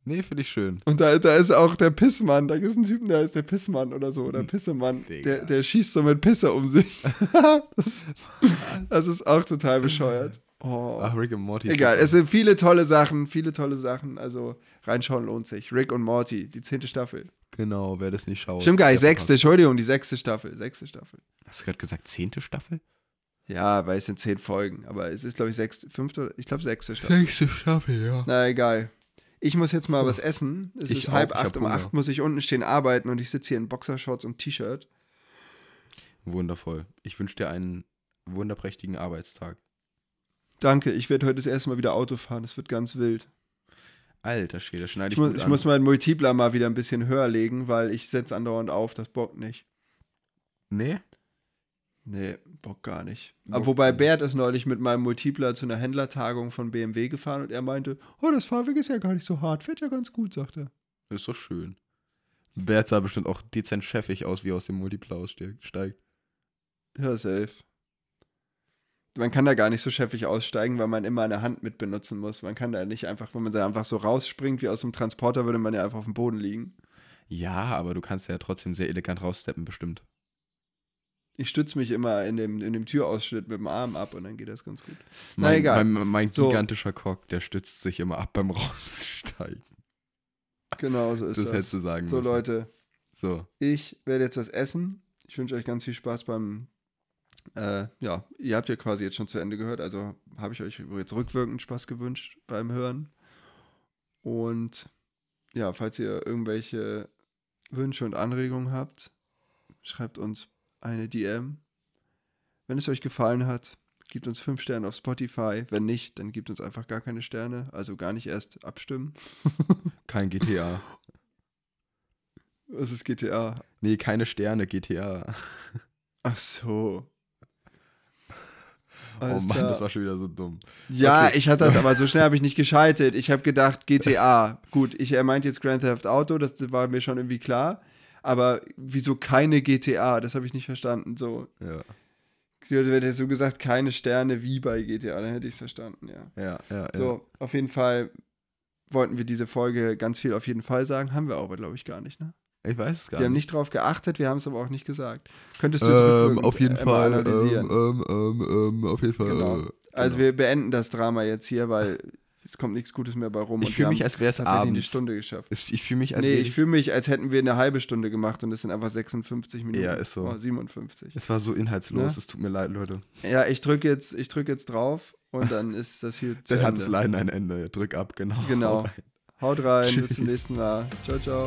Nee, finde ich schön. Und da, da ist auch der Pissmann. Da gibt es einen Typen, der ist der Pissmann oder so. Oder Pissemann. Digga. Der, der schießt so mit Pisse um sich. das, das ist auch total bescheuert. Oh. Ach, Rick und Morty. Egal, es sind viele tolle Sachen, viele tolle Sachen. Also reinschauen lohnt sich. Rick und Morty, die zehnte Staffel. Genau, wer das nicht schaut. Stimmt gar nicht, sechste, Entschuldigung, die sechste Staffel. Sechste Staffel. Hast du gerade gesagt, zehnte Staffel? Ja, weil es sind zehn Folgen. Aber es ist, glaube ich, sechste, fünfte, oder- ich glaube, sechste Staffel. Sechste Staffel, ja. Na egal. Ich muss jetzt mal was essen. Es Ich ist auch, halb acht. Um Hunger. acht muss ich unten stehen arbeiten und ich sitze hier in Boxershorts und T-Shirt. Wundervoll. Ich wünsche dir einen wunderprächtigen Arbeitstag. Danke, ich werde heute das erste Mal wieder Auto fahren. Das wird ganz wild. Alter Schwede, schneide Ich, ich, muss, ich muss meinen Multipler mal wieder ein bisschen höher legen, weil ich setze andauernd auf. Das bockt nicht. Nee? Nee, Bock gar nicht. Bock Aber wobei. Bert ist neulich mit meinem Multipler zu einer Händlertagung von BMW gefahren und er meinte, oh, das Fahrweg ist ja gar nicht so hart, fährt ja ganz gut, sagt er. Ist doch schön. Bert sah bestimmt auch dezent chefig aus, wie er aus dem Multiplayer aussteigt. Ja, safe. Man kann da gar nicht so chefig aussteigen, weil man immer eine Hand mit benutzen muss. Man kann da nicht einfach, wenn man da einfach so rausspringt wie aus dem Transporter, würde man ja einfach auf dem Boden liegen. Ja, aber du kannst ja trotzdem sehr elegant raussteppen, bestimmt. Ich stütze mich immer in dem, in dem Türausschnitt mit dem Arm ab und dann geht das ganz gut. Mein, Na egal. Mein, mein So. gigantischer Cock, der stützt sich immer ab beim Raussteigen. Genau so ist Das das. hättest du sagen so, müssen. Leute, So. ich werde jetzt was essen. Ich wünsche euch ganz viel Spaß beim. Äh, ja, ihr habt ja quasi jetzt schon zu Ende gehört, also habe ich euch jetzt rückwirkend Spaß gewünscht beim Hören. Und ja, falls ihr irgendwelche Wünsche und Anregungen habt, schreibt uns eine DM. Wenn es euch gefallen hat, gebt uns fünf Sterne auf Spotify. Wenn nicht, dann gebt uns einfach gar keine Sterne. Also gar nicht erst abstimmen. Kein GTA. Was ist GTA? Nee, keine Sterne, GTA. Ach so. oh Alles Mann, klar. das war schon wieder so dumm. Ja, Okay. ich hatte das, aber so schnell habe ich nicht geschaltet. Ich habe gedacht, GTA. Gut, ich, er meint jetzt Grand Theft Auto, das war mir schon irgendwie klar. Aber wieso keine GTA? Das habe ich nicht verstanden. So, Ja, er so gesagt, keine Sterne wie bei GTA, dann hätte ich es verstanden, ja. ja, ja. ja. So, auf jeden Fall wollten wir diese Folge ganz viel auf jeden Fall sagen. Haben wir aber, glaube ich, gar nicht, ne? Ich weiß es gar Wir haben nicht. nicht drauf geachtet, wir haben es aber auch nicht gesagt. Könntest du jetzt Ähm, auf jeden einmal Fall. analysieren? Ähm, ähm, ähm, ähm, auf jeden Fall. Genau. äh, Also genau. wir beenden das Drama jetzt hier, weil es kommt nichts Gutes mehr bei rum. Ich und fühl wir mich, als tatsächlich eine abends. Stunde geschafft. Es- Ich fühle mich, als nee, wäre ich fühle mich, als hätten wir eine halbe Stunde gemacht und es sind einfach 56 Minuten. Ja, ist so. Oh, 57. Es war so inhaltslos, Ne? es tut mir leid, Leute. Ja, ich drücke jetzt, ich drück jetzt drauf und dann ist das hier zu Dann hat Ende. das Leiden ein Ende. Drück ab, genau. Genau. Hau rein. Haut rein, bis zum nächsten Mal. Ciao, ciao.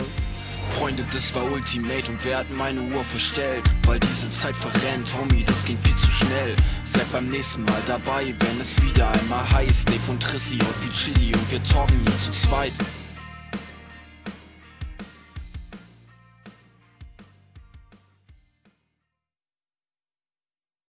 Freunde, das war Ultimate und wer hat meine Uhr verstellt? Weil diese Zeit verrennt, Homie, das ging viel zu schnell. Seid beim nächsten Mal dabei, wenn es wieder einmal heißt. Dave und Trissi und wie Chili und wir talken hier zu zweit.